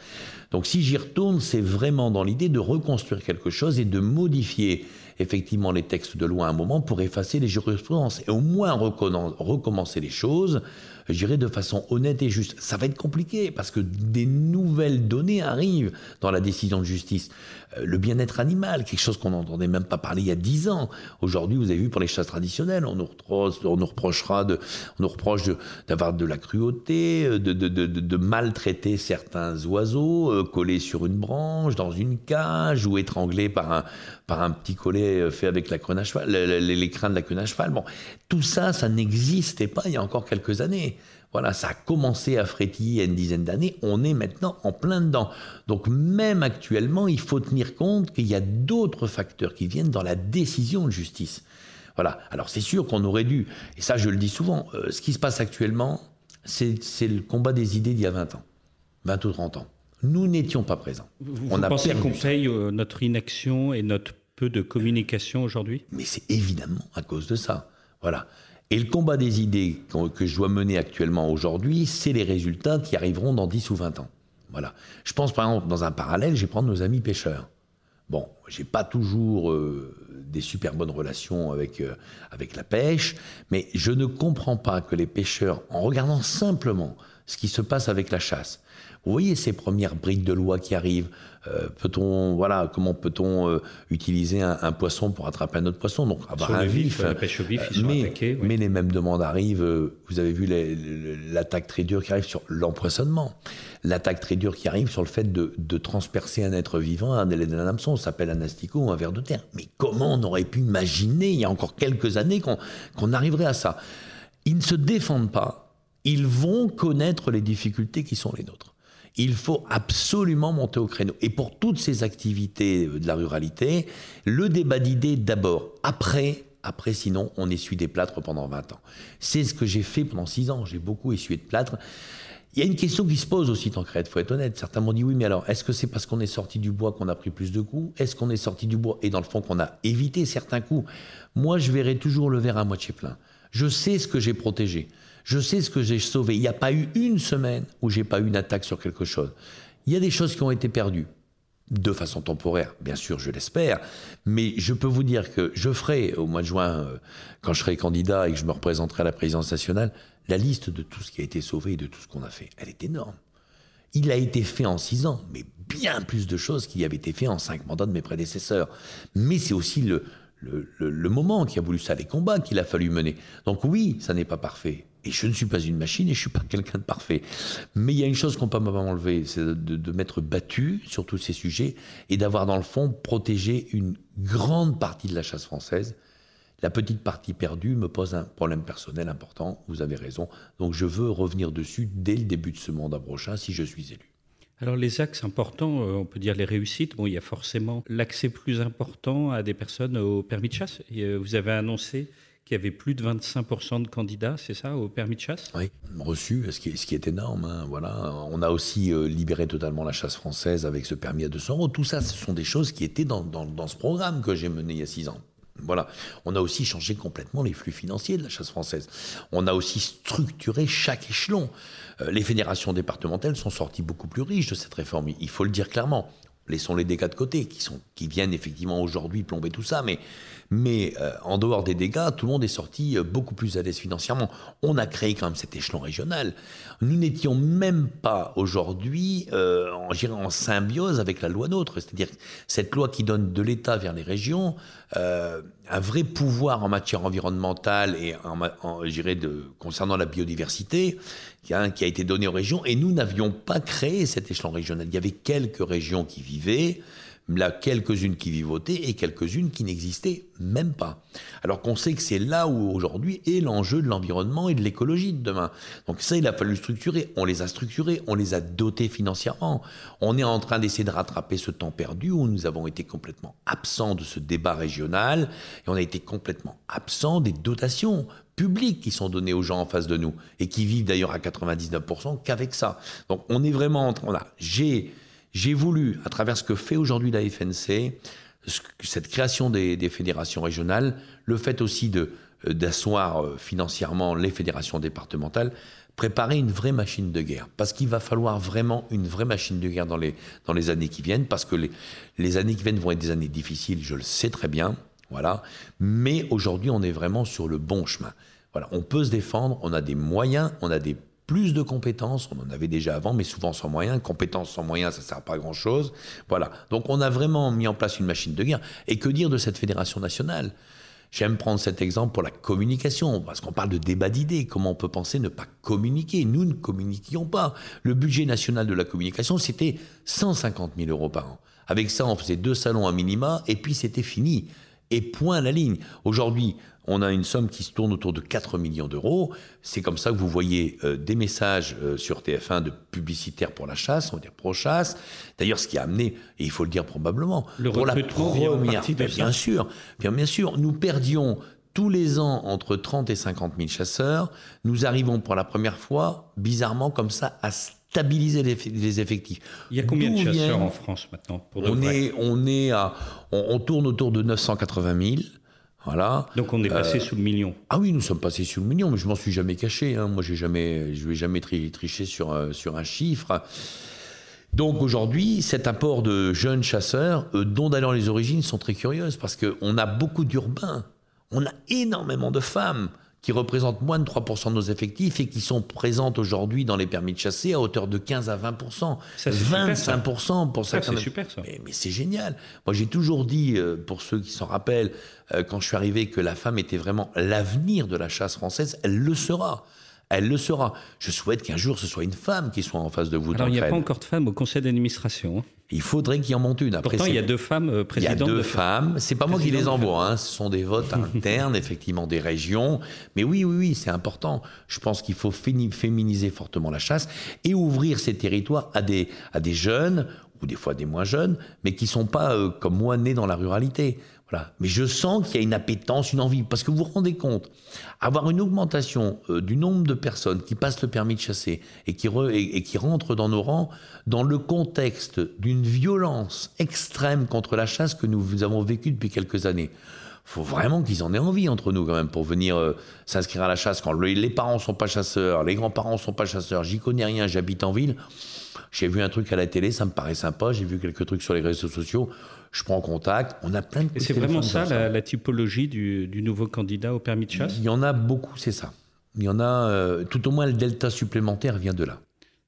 Donc, si j'y retourne, c'est vraiment dans l'idée de reconstruire quelque chose et de modifier effectivement les textes de loi à un moment pour effacer les jurisprudences et au moins recommencer les choses je dirais, de façon honnête et juste. Ça va être compliqué parce que des nouvelles données arrivent dans la décision de justice. Euh, le bien-être animal, quelque chose qu'on n'entendait même pas parler il y a dix ans. Aujourd'hui, vous avez vu pour les chasses traditionnelles, on nous, reproche, reprochera de, on nous reproche d'avoir de, la cruauté, euh, de, de, de, maltraiter certains oiseaux euh, collés sur une branche, dans une cage ou étranglés par un, par un petit collet fait avec la crâne à cheval, les, les crins de la queue à cheval. Bon, tout ça, ça n'existait pas il y a encore quelques années. Voilà, ça a commencé à frétiller il y a une dizaine d'années, on est maintenant en plein dedans. Donc même actuellement, il faut tenir compte qu'il y a d'autres facteurs qui viennent dans la décision de justice. Voilà, alors c'est sûr qu'on aurait dû, et ça je le dis souvent, euh, ce qui se passe actuellement, c'est le combat des idées d'il y a 20 ans, 20 ou 30 ans. Nous n'étions pas présents. Vous, on a pensez qu'on paye euh, notre inaction et notre peu de communication aujourd'hui? Mais c'est évidemment à cause de ça. Voilà. Et le combat des idées que je dois mener actuellement aujourd'hui, c'est les résultats qui arriveront dans 10 ou 20 ans. Voilà. Je pense par exemple, dans un parallèle, je vais prendre nos amis pêcheurs. Bon, j'ai pas toujours euh, des super bonnes relations avec, euh, avec la pêche, mais je ne comprends pas que les pêcheurs, en regardant simplement ce qui se passe avec la chasse, Vous voyez ces premières briques de loi qui arrivent. Euh, peut-on, voilà, comment peut-on euh, utiliser un, poisson pour attraper un autre poisson? Donc avoir un vif. La pêche au vif, ils sont mais, attaqués, mais les mêmes demandes arrivent. vous avez vu l'attaque très dure qui arrive sur l'empoisonnement. L'attaque très dure qui arrive sur le fait de, transpercer un être vivant un délai d'un hameçon. Ça s'appelle un asticot ou un ver de terre. Mais comment on aurait pu imaginer, il y a encore quelques années, qu'on arriverait à ça? Ils ne se défendent pas ils vont connaître les difficultés qui sont les nôtres. Il faut absolument monter au créneau. Et pour toutes ces activités de la ruralité, le débat d'idées d'abord. Après, après, sinon, on essuie des plâtres pendant 20 ans. C'est ce que j'ai fait pendant 6 ans. J'ai beaucoup essuyé de plâtres. Il y a une question qui se pose aussi, Tancred, il faut être honnête. Certains m'ont dit oui, mais alors, est-ce que c'est parce qu'on est sorti du bois qu'on a pris plus de coups? Est-ce qu'on est sorti du bois et dans le fond qu'on a évité certains coups? Moi, je verrai toujours le verre à moitié plein. Je sais ce que j'ai protégé. Je sais ce que j'ai sauvé. Il n'y a pas eu une semaine où j'ai pas eu une attaque sur quelque chose. Il y a des choses qui ont été perdues de façon temporaire, bien sûr, je l'espère, mais je peux vous dire que je ferai au mois de juin, euh, quand je serai candidat et que je me représenterai à la présidence nationale, la liste de tout ce qui a été sauvé et de tout ce qu'on a fait. Elle est énorme. Il a été fait en six ans, mais bien plus de choses qu'il y avait été fait en cinq mandats de mes prédécesseurs. Mais c'est aussi le, le, le, moment qui a voulu ça, les combats qu'il a fallu mener. Donc oui, ça n'est pas parfait. Et je ne suis pas une machine et je ne suis pas quelqu'un de parfait. Mais il y a une chose qu'on peut pas m'enlever, c'est de, m'être battu sur tous ces sujets et d'avoir dans le fond protégé une grande partie de la chasse française. La petite partie perdue me pose un problème personnel important, vous avez raison. Donc je veux revenir dessus dès le début de ce mandat prochain si je suis élu. Alors les axes importants, euh, on peut dire les réussites, bon, il y a forcément l'accès plus important à des personnes au permis de chasse. Euh, vous avez annoncé qu'il y avait plus de 25% de candidats, c'est ça, au permis de chasse? Oui, reçu, ce qui est, qui énorme. Hein, voilà. On a aussi euh, libéré totalement la chasse française avec ce permis à 200 euros. Tout ça, ce sont des choses qui étaient dans, dans, ce programme que j'ai mené il y a six ans. Voilà. On a aussi changé complètement les flux financiers de la chasse française. On a aussi structuré chaque échelon. Euh, les fédérations départementales sont sorties beaucoup plus riches de cette réforme. Il faut le dire clairement. Laissons les dégâts de côté, qui, sont, qui viennent effectivement aujourd'hui plomber tout ça, mais mais euh, en dehors des dégâts, tout le monde est sorti euh, beaucoup plus à l'aise financièrement. On a créé quand même cet échelon régional. Nous n'étions même pas aujourd'hui euh, en, symbiose avec la loi NOTRe, c'est-à-dire cette loi qui donne de l'État vers les régions un vrai pouvoir en matière environnementale et en, de, concernant la biodiversité qui a, qui a été donné aux régions. Et nous n'avions pas créé cet échelon régional. Il y avait quelques régions qui vivaient là quelques-unes qui vivotaient et quelques-unes qui n'existaient même pas. Alors qu'on sait que c'est là où aujourd'hui est l'enjeu de l'environnement et de l'écologie de demain. Donc ça, il a fallu structurer. On les a structurés, on les a dotés financièrement. On est en train d'essayer de rattraper ce temps perdu où nous avons été complètement absents de ce débat régional et on a été complètement absents des dotations publiques qui sont données aux gens en face de nous et qui vivent d'ailleurs à 99% qu'avec ça. Donc on est vraiment en train... Voilà, j'ai j'ai voulu, à travers ce que fait aujourd'hui la FNC, cette création des, fédérations régionales, le fait aussi de euh, d'asseoir euh, financièrement les fédérations départementales, préparer une vraie machine de guerre. Parce qu'il va falloir vraiment une vraie machine de guerre dans les, dans les années qui viennent, parce que les, les années qui viennent vont être des années difficiles, je le sais très bien. Voilà. Mais aujourd'hui, on est vraiment sur le bon chemin. Voilà. On peut se défendre, on a des moyens, on a des plus de compétences, on en avait déjà avant, mais souvent sans moyens. Compétences sans moyens, ça ne sert pas à grand-chose. Voilà. Donc on a vraiment mis en place une machine de guerre. Et que dire de cette fédération nationale? J'aime prendre cet exemple pour la communication, parce qu'on parle de débat d'idées. Comment on peut penser ne pas communiquer? Nous ne communiquions pas. Le budget national de la communication, c'était 150 000 euros par an. Avec ça, on faisait deux salons à minima, et puis c'était fini. Et point à la ligne. Aujourd'hui, on a une somme qui se tourne autour de 4 millions d'euros. C'est comme ça que vous voyez euh, des messages euh, sur TF1 de publicitaires pour la chasse, on va dire pro-chasse. D'ailleurs, ce qui a amené, et il faut le dire probablement, le pour la première, bien sûr, bien, bien sûr, nous perdions tous les ans entre 30 et 50 000 chasseurs. Nous arrivons pour la première fois, bizarrement comme ça, à stabiliser les, effectifs. Il y a combien de chasseurs en France maintenant on, est, on, est à, on, tourne autour de 980 000. Voilà. Donc on est passé euh, sous le million. Ah oui, nous sommes passés sous le million, mais je m'en suis jamais caché. Hein. Moi, j'ai jamais, je vais jamais tricher sur, euh, sur un chiffre. Donc aujourd'hui, cet apport de jeunes chasseurs, euh, dont d'ailleurs les origines sont très curieuses, parce qu'on a beaucoup d'urbains, on a énormément de femmes qui représentent moins de 3% de nos effectifs et qui sont présentes aujourd'hui dans les permis de chasser à hauteur de 15 à 20%. Ça, c'est 25% super, ça. pour Ça, c'est super, ça. Mais, mais c'est génial. Moi, j'ai toujours dit, euh, pour ceux qui s'en rappellent, euh, quand je suis arrivé, que la femme était vraiment l'avenir de la chasse française. Elle le sera. Elle le sera. Je souhaite qu'un jour, ce soit une femme qui soit en face de vous. Alors, il n'y a pas encore de femmes au conseil d'administration. hein. Il faudrait qu'il y en monte une. Après, Pourtant, il y a deux femmes euh, il y a présidentes deux de femmes. C'est pas moi qui les présidentes envoie. Hein. Ce sont des votes internes, effectivement, des régions. Mais oui, oui, oui, c'est important. Je pense qu'il faut féminiser fortement la chasse et ouvrir ces territoires à des, à des jeunes ou des fois des moins jeunes, mais qui sont pas euh, comme moi nés dans la ruralité. Voilà. Mais je sens qu'il y a une appétence, une envie, parce que vous vous rendez compte, avoir une augmentation euh, du nombre de personnes qui passent le permis de chasser et qui, rentrent dans nos rangs dans le contexte d'une violence extrême contre la chasse que nous avons vécu depuis quelques années. faut vraiment qu'ils en aient envie entre nous quand même pour venir euh, s'inscrire à la chasse quand le- les parents sont pas chasseurs, les grands-parents sont pas chasseurs, j'y connais rien, j'habite en ville. J'ai vu un truc à la télé, ça me paraît sympa, j'ai vu quelques trucs sur les réseaux sociaux, je prends contact, on a plein de Et c'est vraiment ça, la, la typologie du, du nouveau candidat au permis de chasse? Il y en a beaucoup, c'est ça. Il y en a, euh, tout au moins le delta supplémentaire vient de là.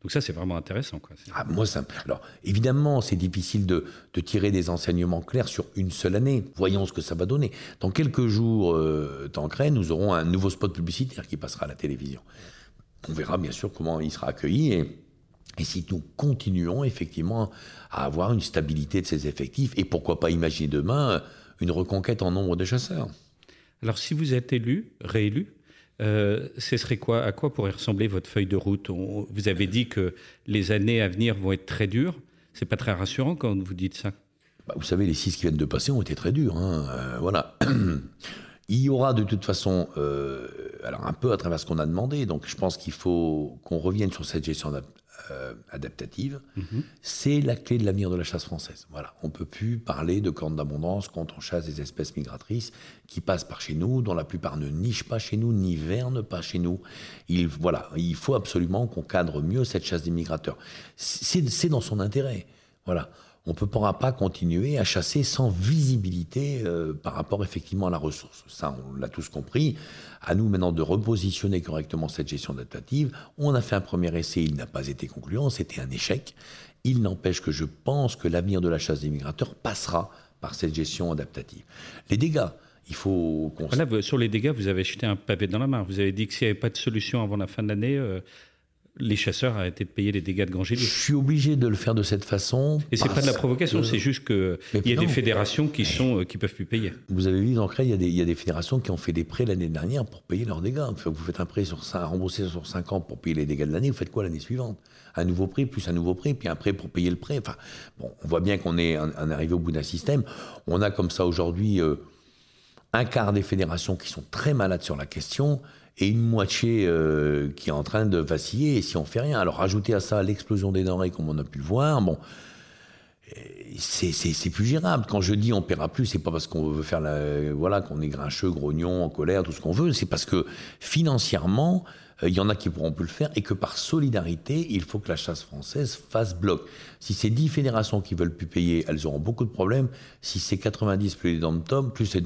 Donc ça, c'est vraiment intéressant. Quoi. Ah, moi, ça, alors, évidemment, c'est difficile de, de tirer des enseignements clairs sur une seule année. Voyons ce que ça va donner. Dans quelques jours, euh, Tancred, nous aurons un nouveau spot publicitaire qui passera à la télévision. On verra bien sûr comment il sera accueilli et, et si nous continuons effectivement à avoir une stabilité de ces effectifs et pourquoi pas imaginer demain euh, une reconquête en nombre de chasseurs? Alors, si vous êtes élu, réélu, euh, ce serait quoi À quoi pourrait ressembler votre feuille de route? On- Vous avez dit que les années à venir vont être très dures. C'est pas très rassurant quand vous dites ça. Bah, vous savez, les six qui viennent de passer ont été très durs. hein, euh, voilà. Il y aura de toute façon, euh, alors un peu à travers ce qu'on a demandé, donc je pense qu'il faut qu'on revienne sur cette gestion euh, adaptative. C'est la clé de l'avenir de la chasse française. Voilà. On ne peut plus parler de cornes d'abondance quand on chasse des espèces migratrices qui passent par chez nous, dont la plupart ne nichent pas chez nous, n'hivernent pas chez nous. Il, voilà. Il faut absolument qu'on cadre mieux cette chasse des migrateurs. C'est c'est dans son intérêt. Voilà on ne pourra pas continuer à chasser sans visibilité euh, par rapport effectivement à la ressource. Ça, on l'a tous compris. À nous maintenant de repositionner correctement cette gestion adaptative. On a fait un premier essai, il n'a pas été concluant, c'était un échec. Il n'empêche que je pense que l'avenir de la chasse des migrateurs passera par cette gestion adaptative. Les dégâts, il faut. Voilà, sur les dégâts, vous avez jeté un pavé dans la main. Vous avez dit que s'il n'y avait pas de solution avant la fin de l'année, euh, les chasseurs arrêtaient de payer les dégâts de grand Je suis obligé de le faire de cette façon. Et c'est pas de la provocation, que- c'est juste qu'il y a non. des fédérations qui sont euh, qui peuvent plus payer. Vous avez vu dans Cré, il y, a des, il y a des fédérations qui ont fait des prêts l'année dernière pour payer leurs dégâts. Vous faites un prêt sur 5, remboursé sur 5 ans pour payer les dégâts de l'année, vous faites quoi l'année suivante? Un nouveau prêt, plus un nouveau prêt, puis un prêt pour payer le prêt. Enfin, bon, on voit bien qu'on est arrivé au bout d'un système. On a comme ça aujourd'hui euh, un quart des fédérations qui sont très malades sur la question et une moitié euh, qui est en train de vaciller et si on fait rien. Alors rajouter à ça l'explosion des denrées comme on a pu le voir, bon, c'est plus gérable. Quand je dis on paiera plus, c'est pas parce qu'on veut faire la, voilà qu'on est grincheux, grognon, en colère, tout ce qu'on veut. C'est parce que financièrement, il y en a qui pourront plus le faire et que par solidarité, il faut que la chasse française fasse bloc. Si c'est 10 fédérations qui veulent plus payer, elles auront beaucoup de problèmes. Si c'est 90 plus les dom plus les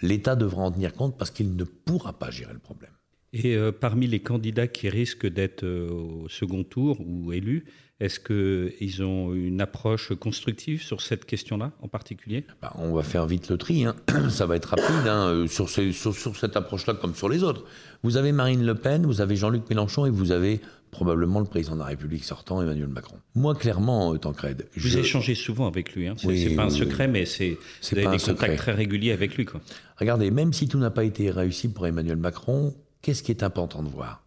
l'État devra en tenir compte parce qu'il ne pourra pas gérer le problème. Et euh, parmi les candidats qui risquent d'être euh, au second tour ou élus, est-ce qu'ils ont une approche constructive sur cette question-là en particulier? Bah, on va faire vite le tri, hein. ça va être rapide hein, euh, sur, ces- sur- sur cette approche-là comme sur les autres. Vous avez Marine Le Pen, vous avez Jean-Luc Mélenchon et vous avez probablement le président de la République sortant, Emmanuel Macron. Moi, clairement, euh, Tancred, Vous je- échangez souvent avec lui, hein. c'est Oui, pas un secret, mais c'est vous avez pas des contacts secret. très réguliers avec lui. Quoi. regardez, même si tout n'a pas été réussi pour Emmanuel Macron, qu'est-ce qui est important de voir?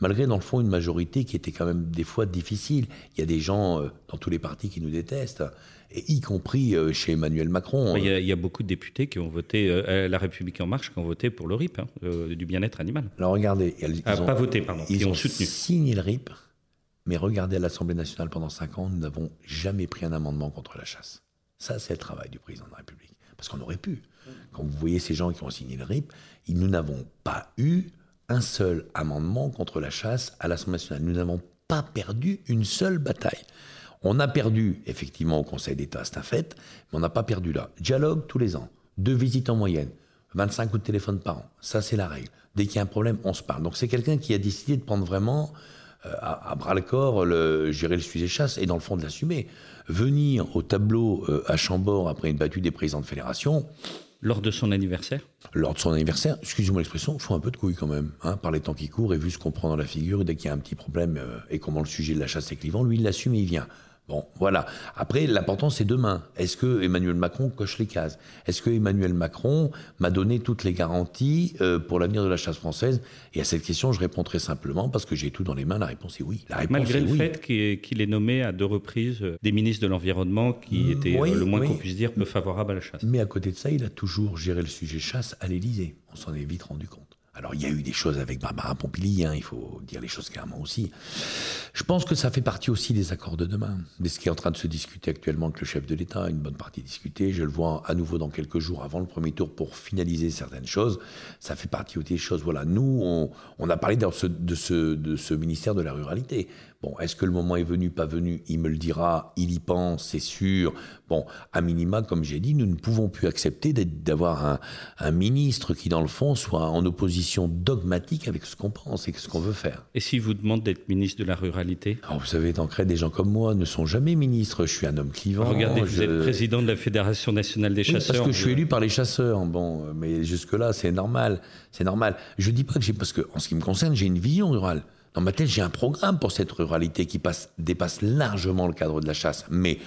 Malgré, dans le fond, une majorité qui était quand même des fois difficile. Il y a des gens euh, dans tous les partis qui nous détestent, et y compris euh, chez Emmanuel Macron. Il y, a, il y a beaucoup de députés qui ont voté, euh, La République En Marche, qui ont voté pour le RIP, hein, euh, du bien-être animal. Alors regardez, Ah, ils ont- pas voté, pardon, Ils ont ont soutenu. signé le RIP, mais regardez à l'Assemblée nationale pendant cinq ans, nous n'avons jamais pris un amendement contre la chasse. Ça, c'est le travail du président de la République. Parce qu'on aurait pu. Quand vous voyez ces gens qui ont signé le RIP, nous n'avons pas eu un seul amendement contre la chasse à l'Assemblée nationale. Nous n'avons pas perdu une seule bataille. On a perdu, effectivement, au Conseil d'État, c'est un fait, mais on n'a pas perdu là. Dialogue tous les ans, deux visites en moyenne. 25 coups de téléphone par an. Ça, c'est la règle. Dès qu'il y a un problème, on se parle. Donc c'est quelqu'un qui a décidé de prendre vraiment euh, à, bras le corps le, gérer le sujet chasse et dans le fond de l'assumer. Venir au tableau euh, à Chambord après une battue des présidents de fédération. Lors de son anniversaire Lors de son anniversaire, excusez-moi l'expression, il faut un peu de couilles quand même, hein, par les temps qui courent et vu ce qu'on prend dans la figure, dès qu'il y a un petit problème euh, et comment le sujet de la chasse est clivant, lui il l'assume et il vient. Bon, voilà. Après, l'important, c'est demain. Est-ce que Emmanuel Macron coche les cases? Est-ce que Emmanuel Macron m'a donné toutes les garanties euh, pour l'avenir de la chasse française? Et à cette question, je réponds très simplement parce que j'ai tout dans les mains. La réponse est oui. Malgré le fait qu'il est nommé à deux reprises euh, des ministres de l'Environnement qui mm, étaient, euh, le moins qu'on puisse dire, peu favorables à la chasse. Mais à côté de ça, il a toujours géré le sujet chasse à l'Élysée. On s'en est vite rendu compte. Alors il y a eu des choses avec Barbara Pompili, hein, il faut dire les choses clairement aussi. Je pense que ça fait partie aussi des accords de demain, de ce qui est en train de se discuter actuellement avec le chef de l'État, une bonne partie discutée. Je le vois à nouveau dans quelques jours avant le premier tour pour finaliser certaines choses. Ça fait partie aussi des choses. Voilà, nous, on, a parlé de ce, de ce ministère de la ruralité. Bon, est-ce que le moment est venu, pas venu? Il me le dira, il y pense, c'est sûr. Bon, à minima, comme j'ai dit, nous ne pouvons plus accepter d'avoir un, ministre qui, dans le fond, soit en opposition dogmatique avec ce qu'on pense et ce qu'on veut faire. Et s'il vous demande d'être ministre de la ruralité? Oh, Vous savez, tant des gens comme moi ne sont jamais ministres. Je suis un homme clivant. Regardez, vous êtes président de la Fédération nationale des chasseurs. parce que je suis élu par les chasseurs. Bon, mais jusque-là, c'est normal. C'est normal. Je dis pas que j'ai... Parce que, en ce qui me concerne, j'ai une vision rurale. Dans ma tête, j'ai un programme pour cette ruralité qui passe, dépasse largement le cadre de la chasse. Mais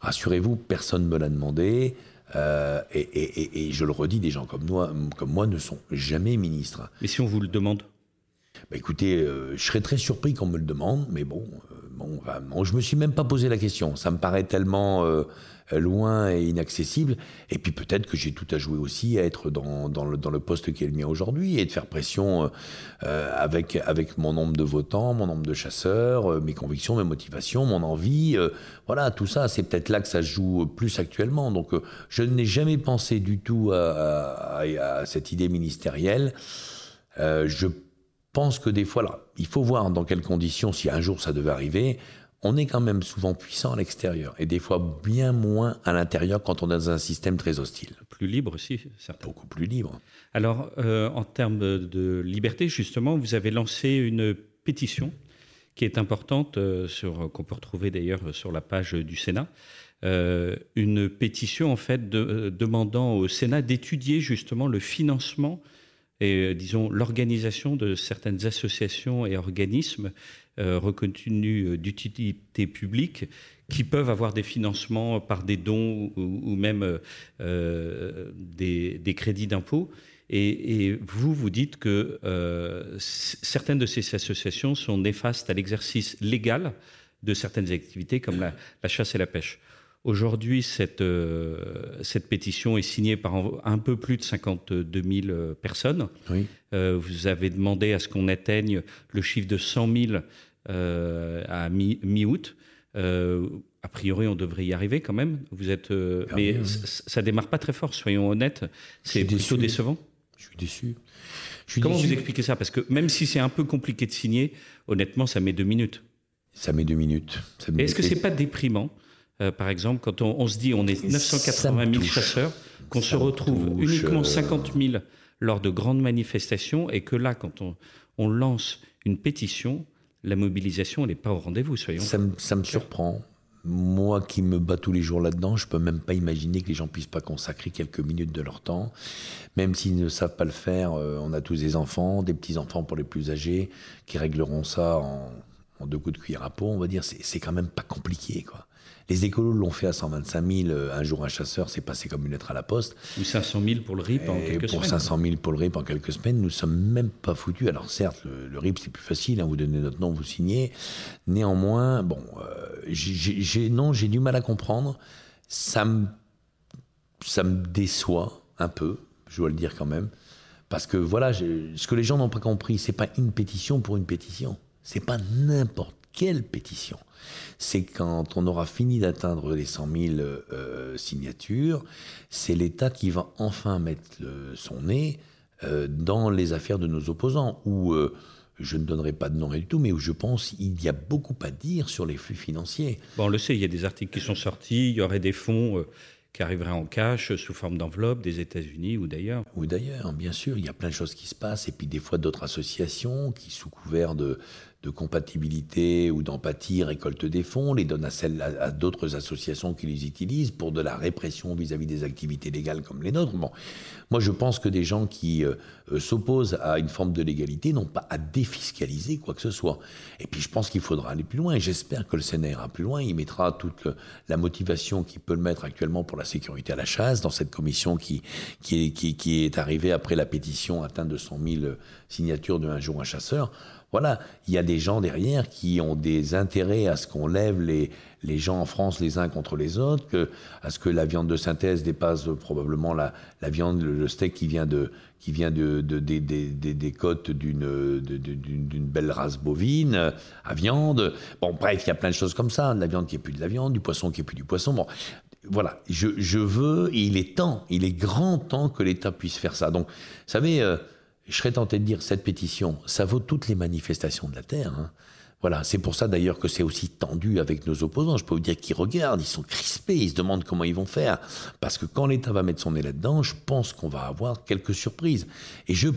rassurez-vous, personne ne me l'a demandé. Euh, et, je le redis, des gens comme moi, comme moi ne sont jamais ministres. Mais si on vous le demande bah Écoutez, euh, je serais très surpris qu'on me le demande, mais bon, euh, bon, bon, je me suis même pas posé la question. Ça me paraît tellement euh, loin et inaccessible. Et puis peut-être que j'ai tout à jouer aussi à être dans, dans, le, dans le, poste qui est le mien aujourd'hui et de faire pression euh, euh, avec, avec mon nombre de votants, mon nombre de chasseurs, mes convictions, mes motivations, mon envie. voilà, tout ça, c'est peut-être là que ça joue plus actuellement. Donc je n'ai jamais pensé du tout à, à, à cette idée ministérielle. je pense que des fois, là, il faut voir dans quelles conditions, si un jour ça devait arriver, on est quand même souvent puissant à l'extérieur et des fois bien moins à l'intérieur quand on est dans un système très hostile. Plus libre aussi, certainement. Beaucoup plus libre. Alors, euh, en termes de liberté, justement, vous avez lancé une pétition qui est importante, euh, sur, qu'on peut retrouver d'ailleurs sur la page du Sénat. Euh, une pétition en fait demandant au Sénat d'étudier justement le financement et disons l'organisation de certaines associations et organismes euh, reconnus euh, d'utilité publique qui peuvent avoir des financements par des dons ou, même euh, des, crédits d'impôt. Et, vous, vous dites que certaines de ces associations sont néfastes à l'exercice légal de certaines activités comme la, chasse et la pêche. Aujourd'hui, cette, cette pétition est signée par un peu plus de 52 000 personnes. Oui. vous avez demandé à ce qu'on atteigne le chiffre de 100 000 euh, à mi-août. Euh, a priori, on devrait y arriver quand même. Vous êtes, euh, mais ça démarre pas très fort, soyons honnêtes. C'est plutôt décevant. Je suis déçu. Comment vous expliquez ça? Parce que même si c'est un peu compliqué de signer, honnêtement, ça met deux minutes. Ça met deux minutes. Est-ce que c'est pas déprimant? Par exemple, quand on, se dit on est 980 000 chasseurs, qu'on se retrouve uniquement 50 000 lors de grandes manifestations, et que là, quand on, on lance une pétition, la mobilisation n'est pas au rendez-vous, soyons. Ça, ça me surprend. Moi qui me bats tous les jours là-dedans, je peux même pas imaginer que les gens puissent pas consacrer quelques minutes de leur temps. Même s'ils ne savent pas le faire, euh, on a tous des enfants, des petits-enfants pour les plus âgés, qui régleront ça en, en deux coups de cuillère à peau, on va dire. C'est quand même pas compliqué, quoi. Les écolos l'ont fait à 125 000. Euh, un jour, un chasseur s'est passé comme une lettre à la poste. Ou 500 000 pour le RIP en quelques pour semaines. Pour 500 000 pour le RIP en quelques semaines, nous sommes même pas foutus. Alors certes, le, RIP c'est plus facile, hein, vous donnez notre nom, vous signez. Néanmoins, bon, euh, j'ai non, j'ai du mal à comprendre. Ça me, ça me déçoit un peu, je dois le dire quand même, parce que voilà, ce que les gens n'ont pas compris, c'est pas une pétition pour une pétition. C'est pas n'importe quelle pétition? C'est quand on aura fini d'atteindre les 100 000 euh, signatures, c'est l'État qui va enfin mettre son nez euh, dans les affaires de nos opposants, où euh, je ne donnerai pas de nom et du tout, mais où je pense qu'il y a beaucoup à dire sur les flux financiers. Bon, on le sait, il y a des articles qui sont sortis, il y aurait des fonds qui arriverait en cash sous forme d'enveloppe des États-Unis ou d'ailleurs. Ou d'ailleurs, bien sûr, il y a plein de choses qui se passent, et puis des fois d'autres associations qui, sous couvert de, de compatibilité ou d'empathie récoltent des fonds, les donnent à, d'autres associations qui les utilisent pour de la répression vis-à-vis des activités légales comme les nôtres. Bon, moi je pense que des gens qui euh, euh, s'opposent à une forme de légalité n'ont pas à défiscaliser quoi que ce soit. Et puis je pense qu'il faudra aller plus loin, et j'espère que le Sénat ira plus loin. Il mettra toute la motivation qu'il peut le mettre actuellement pour la sécurité à la chasse dans cette commission qui, est, qui est arrivée après la pétition atteinte de 100 000 signatures de Un jour un chasseur. Voilà, il y a des gens derrière qui ont des intérêts à ce qu'on lève les, les gens en France les uns contre les autres, à ce que la viande de synthèse dépasse probablement la, la viande, le steak qui vient de, qui vient de, de, des, côtes d'une, d'une belle race bovine à viande. Bon, bref, il y a plein de choses comme ça. De la viande qui est plus de la viande, du poisson qui est plus du poisson. Bon, voilà, je, je veux, et il est temps, il est grand temps que l'État puisse faire ça. Donc, vous savez, euh, je serais tenté de dire, cette pétition, ça vaut toutes les manifestations de la Terre. Hein. Voilà, c'est pour ça d'ailleurs que c'est aussi tendu avec nos opposants. Je peux vous dire qu'ils regardent, ils sont crispés, ils se demandent comment ils vont faire. Parce que quand l'État va mettre son nez là-dedans, je pense qu'on va avoir quelques surprises. Et je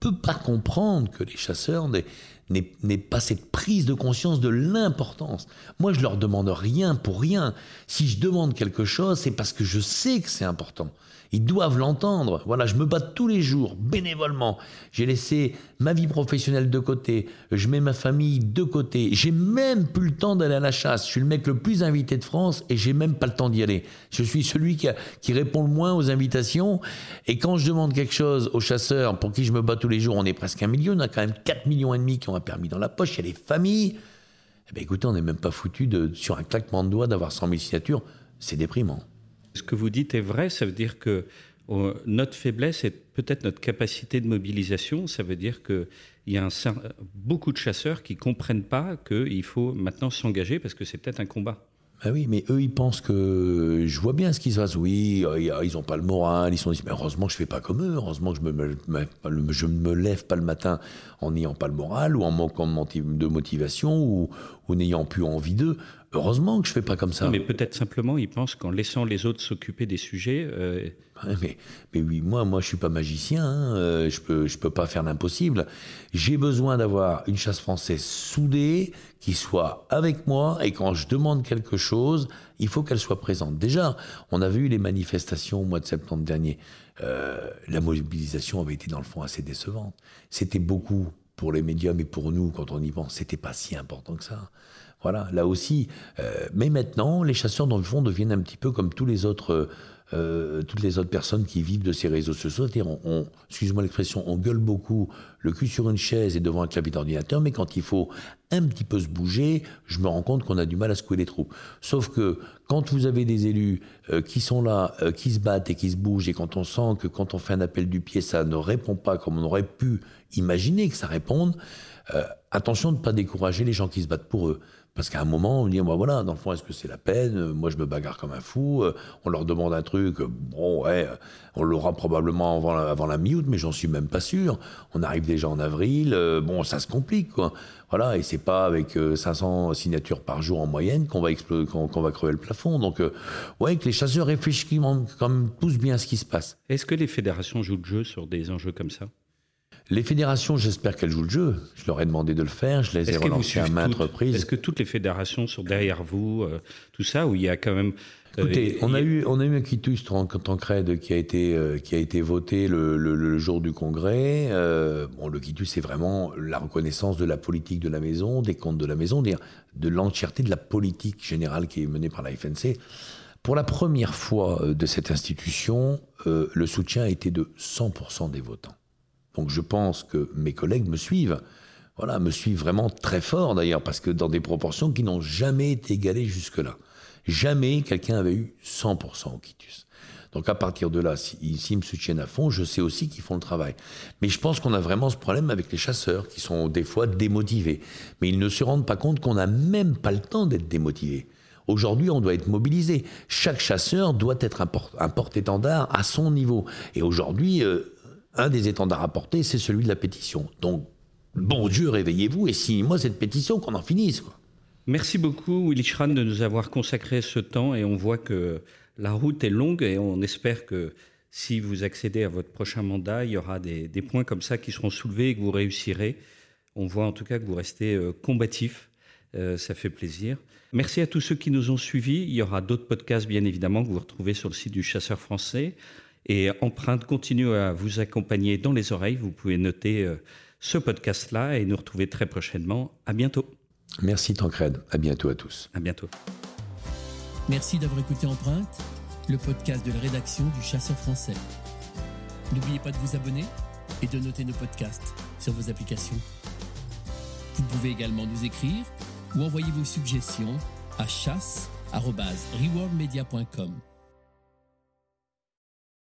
peux pas comprendre que les chasseurs n'aient pas cette prise de conscience de l'importance. Moi, je leur demande rien pour rien. Si je demande quelque chose, c'est parce que je sais que c'est important. Ils doivent l'entendre. Voilà, je me bats tous les jours, bénévolement. J'ai laissé ma vie professionnelle de côté. Je mets ma famille de côté. J'ai même plus le temps d'aller à la chasse. Je suis le mec le plus invité de France et j'ai même pas le temps d'y aller. Je suis celui qui, répond le moins aux invitations. Et quand je demande quelque chose aux chasseurs pour qui je me bats tous les jours, on est presque un million. On a quand même 4 millions et demi qui ont un permis dans la poche. Il y a les familles. Eh bien, écoutez, on n'est même pas foutu sur un claquement de doigts d'avoir 100 000 signatures. C'est déprimant. Ce que vous dites est vrai, ça veut dire que euh, notre faiblesse est peut-être notre capacité de mobilisation. Ça veut dire qu'il y a beaucoup de chasseurs qui ne comprennent pas qu'il faut maintenant s'engager parce que c'est peut-être un combat. Ben oui, mais eux, ils pensent que je vois bien ce qui se passe. Oui, ils n'ont pas le moral. Ils sont dit, mais heureusement que je fais pas comme eux. Heureusement que je me, je ne me lève pas le matin en n'ayant pas le moral ou en manquant de motivation ou, ou n'ayant plus envie d'eux. Heureusement que je fais pas comme ça. mais peut-être simplement, ils pensent qu'en laissant les autres s'occuper des sujets. Euh, mais, mais, oui, moi, moi, je suis pas magicien. Hein, euh, je peux, je peux pas faire l'impossible. J'ai besoin d'avoir une chasse française soudée, qui soit avec moi, et quand je demande quelque chose, il faut qu'elle soit présente. Déjà, on a vu les manifestations au mois de septembre dernier. Euh, la mobilisation avait été dans le fond assez décevante. C'était beaucoup pour les médias, mais pour nous, quand on y pense, c'était pas si important que ça. Voilà, là aussi. Euh, mais maintenant, les chasseurs, dans le fond, deviennent un petit peu comme euh, toutes les autres personnes qui vivent de ces réseaux sociaux. C'est-à-dire, on, excuse-moi l'expression, on gueule beaucoup le cul sur une chaise et devant un clavier d'ordinateur, mais quand il faut un petit peu se bouger, je me rends compte qu'on a du mal à secouer les troupes. Sauf que quand vous avez des élus euh, qui sont là, qui se battent et qui se bougent, et quand on sent que quand on fait un appel du pied, ça ne répond pas comme on aurait pu imaginer que ça réponde, attention de ne pas décourager les gens qui se battent pour eux. Parce qu'à un moment, on dit, moi voilà, dans le fond, est-ce que c'est la peine? Moi, je me bagarre comme un fou. Euh, on leur demande un truc, bon, ouais, on l'aura probablement avant la, avant la mi-août, mais j'en suis même pas sûr. On arrive déjà en avril, euh, bon, ça se complique, quoi. Voilà, et c'est pas avec 500 euh, signatures par jour en moyenne qu'on va, qu'on, va crever le plafond. Donc, ouais, que les chasseurs réfléchissent quand même tous bien à ce qui se passe. Est-ce que les fédérations jouent le jeu sur des enjeux comme ça? Les fédérations, j'espère qu'elles jouent le jeu. Je leur ai demandé de le faire, je les ai relancées à maintes reprises. Est-ce que toutes les fédérations sont derrière vous, euh, tout ça, où il y a quand même... Euh, Écoutez, on, a eu, on a eu un quitus en tant que qui a été, euh, qui a été voté le, jour du congrès. bon, le quitus, c'est vraiment la reconnaissance de la politique de la maison, des comptes de la maison, de l'entièreté de la politique générale qui est menée par la FNC. Pour la première fois de cette institution, le soutien a été de 100% des votants. Donc je pense que mes collègues me suivent. Voilà, me suivent vraiment très fort d'ailleurs, parce que dans des proportions qui n'ont jamais été égalées jusque-là. Jamais quelqu'un avait eu 100% au quitus. Donc à partir de là, s'ils me soutiennent à fond, je sais aussi qu'ils font le travail. Mais je pense qu'on a vraiment ce problème avec les chasseurs, qui sont des fois démotivés. Mais ils ne se rendent pas compte qu'on n'a même pas le temps d'être démotivé. Aujourd'hui, on doit être mobilisé. Chaque chasseur doit être un porte-étendard à son niveau. Et aujourd'hui, euh, un des étendards à porter, c'est celui de la pétition. Donc, bon Dieu, réveillez-vous et signez-moi cette pétition, qu'on en finisse. Merci beaucoup, Willy Schran, de nous avoir consacré ce temps et on voit que la route est longue et on espère que si vous accédez à votre prochain mandat, il y aura des, points comme ça qui seront soulevés et que vous réussirez. On voit en tout cas que vous restez euh, combatif. Euh, ça fait plaisir. Merci à tous ceux qui nous ont suivis. Il y aura d'autres podcasts, bien évidemment, que vous retrouvez sur le site du Chasseur français. Et Empreinte continue à vous accompagner dans les oreilles. Vous pouvez noter euh, ce podcast-là et nous retrouver très prochainement. À bientôt. Merci Tancred. À bientôt à tous. À bientôt. Merci d'avoir écouté Empreinte le podcast de la rédaction du Chasseur français. N'oubliez pas de vous abonner et de noter nos podcasts sur vos applications. Vous pouvez également nous écrire ou envoyer vos suggestions à chasse.rewardmedia.com.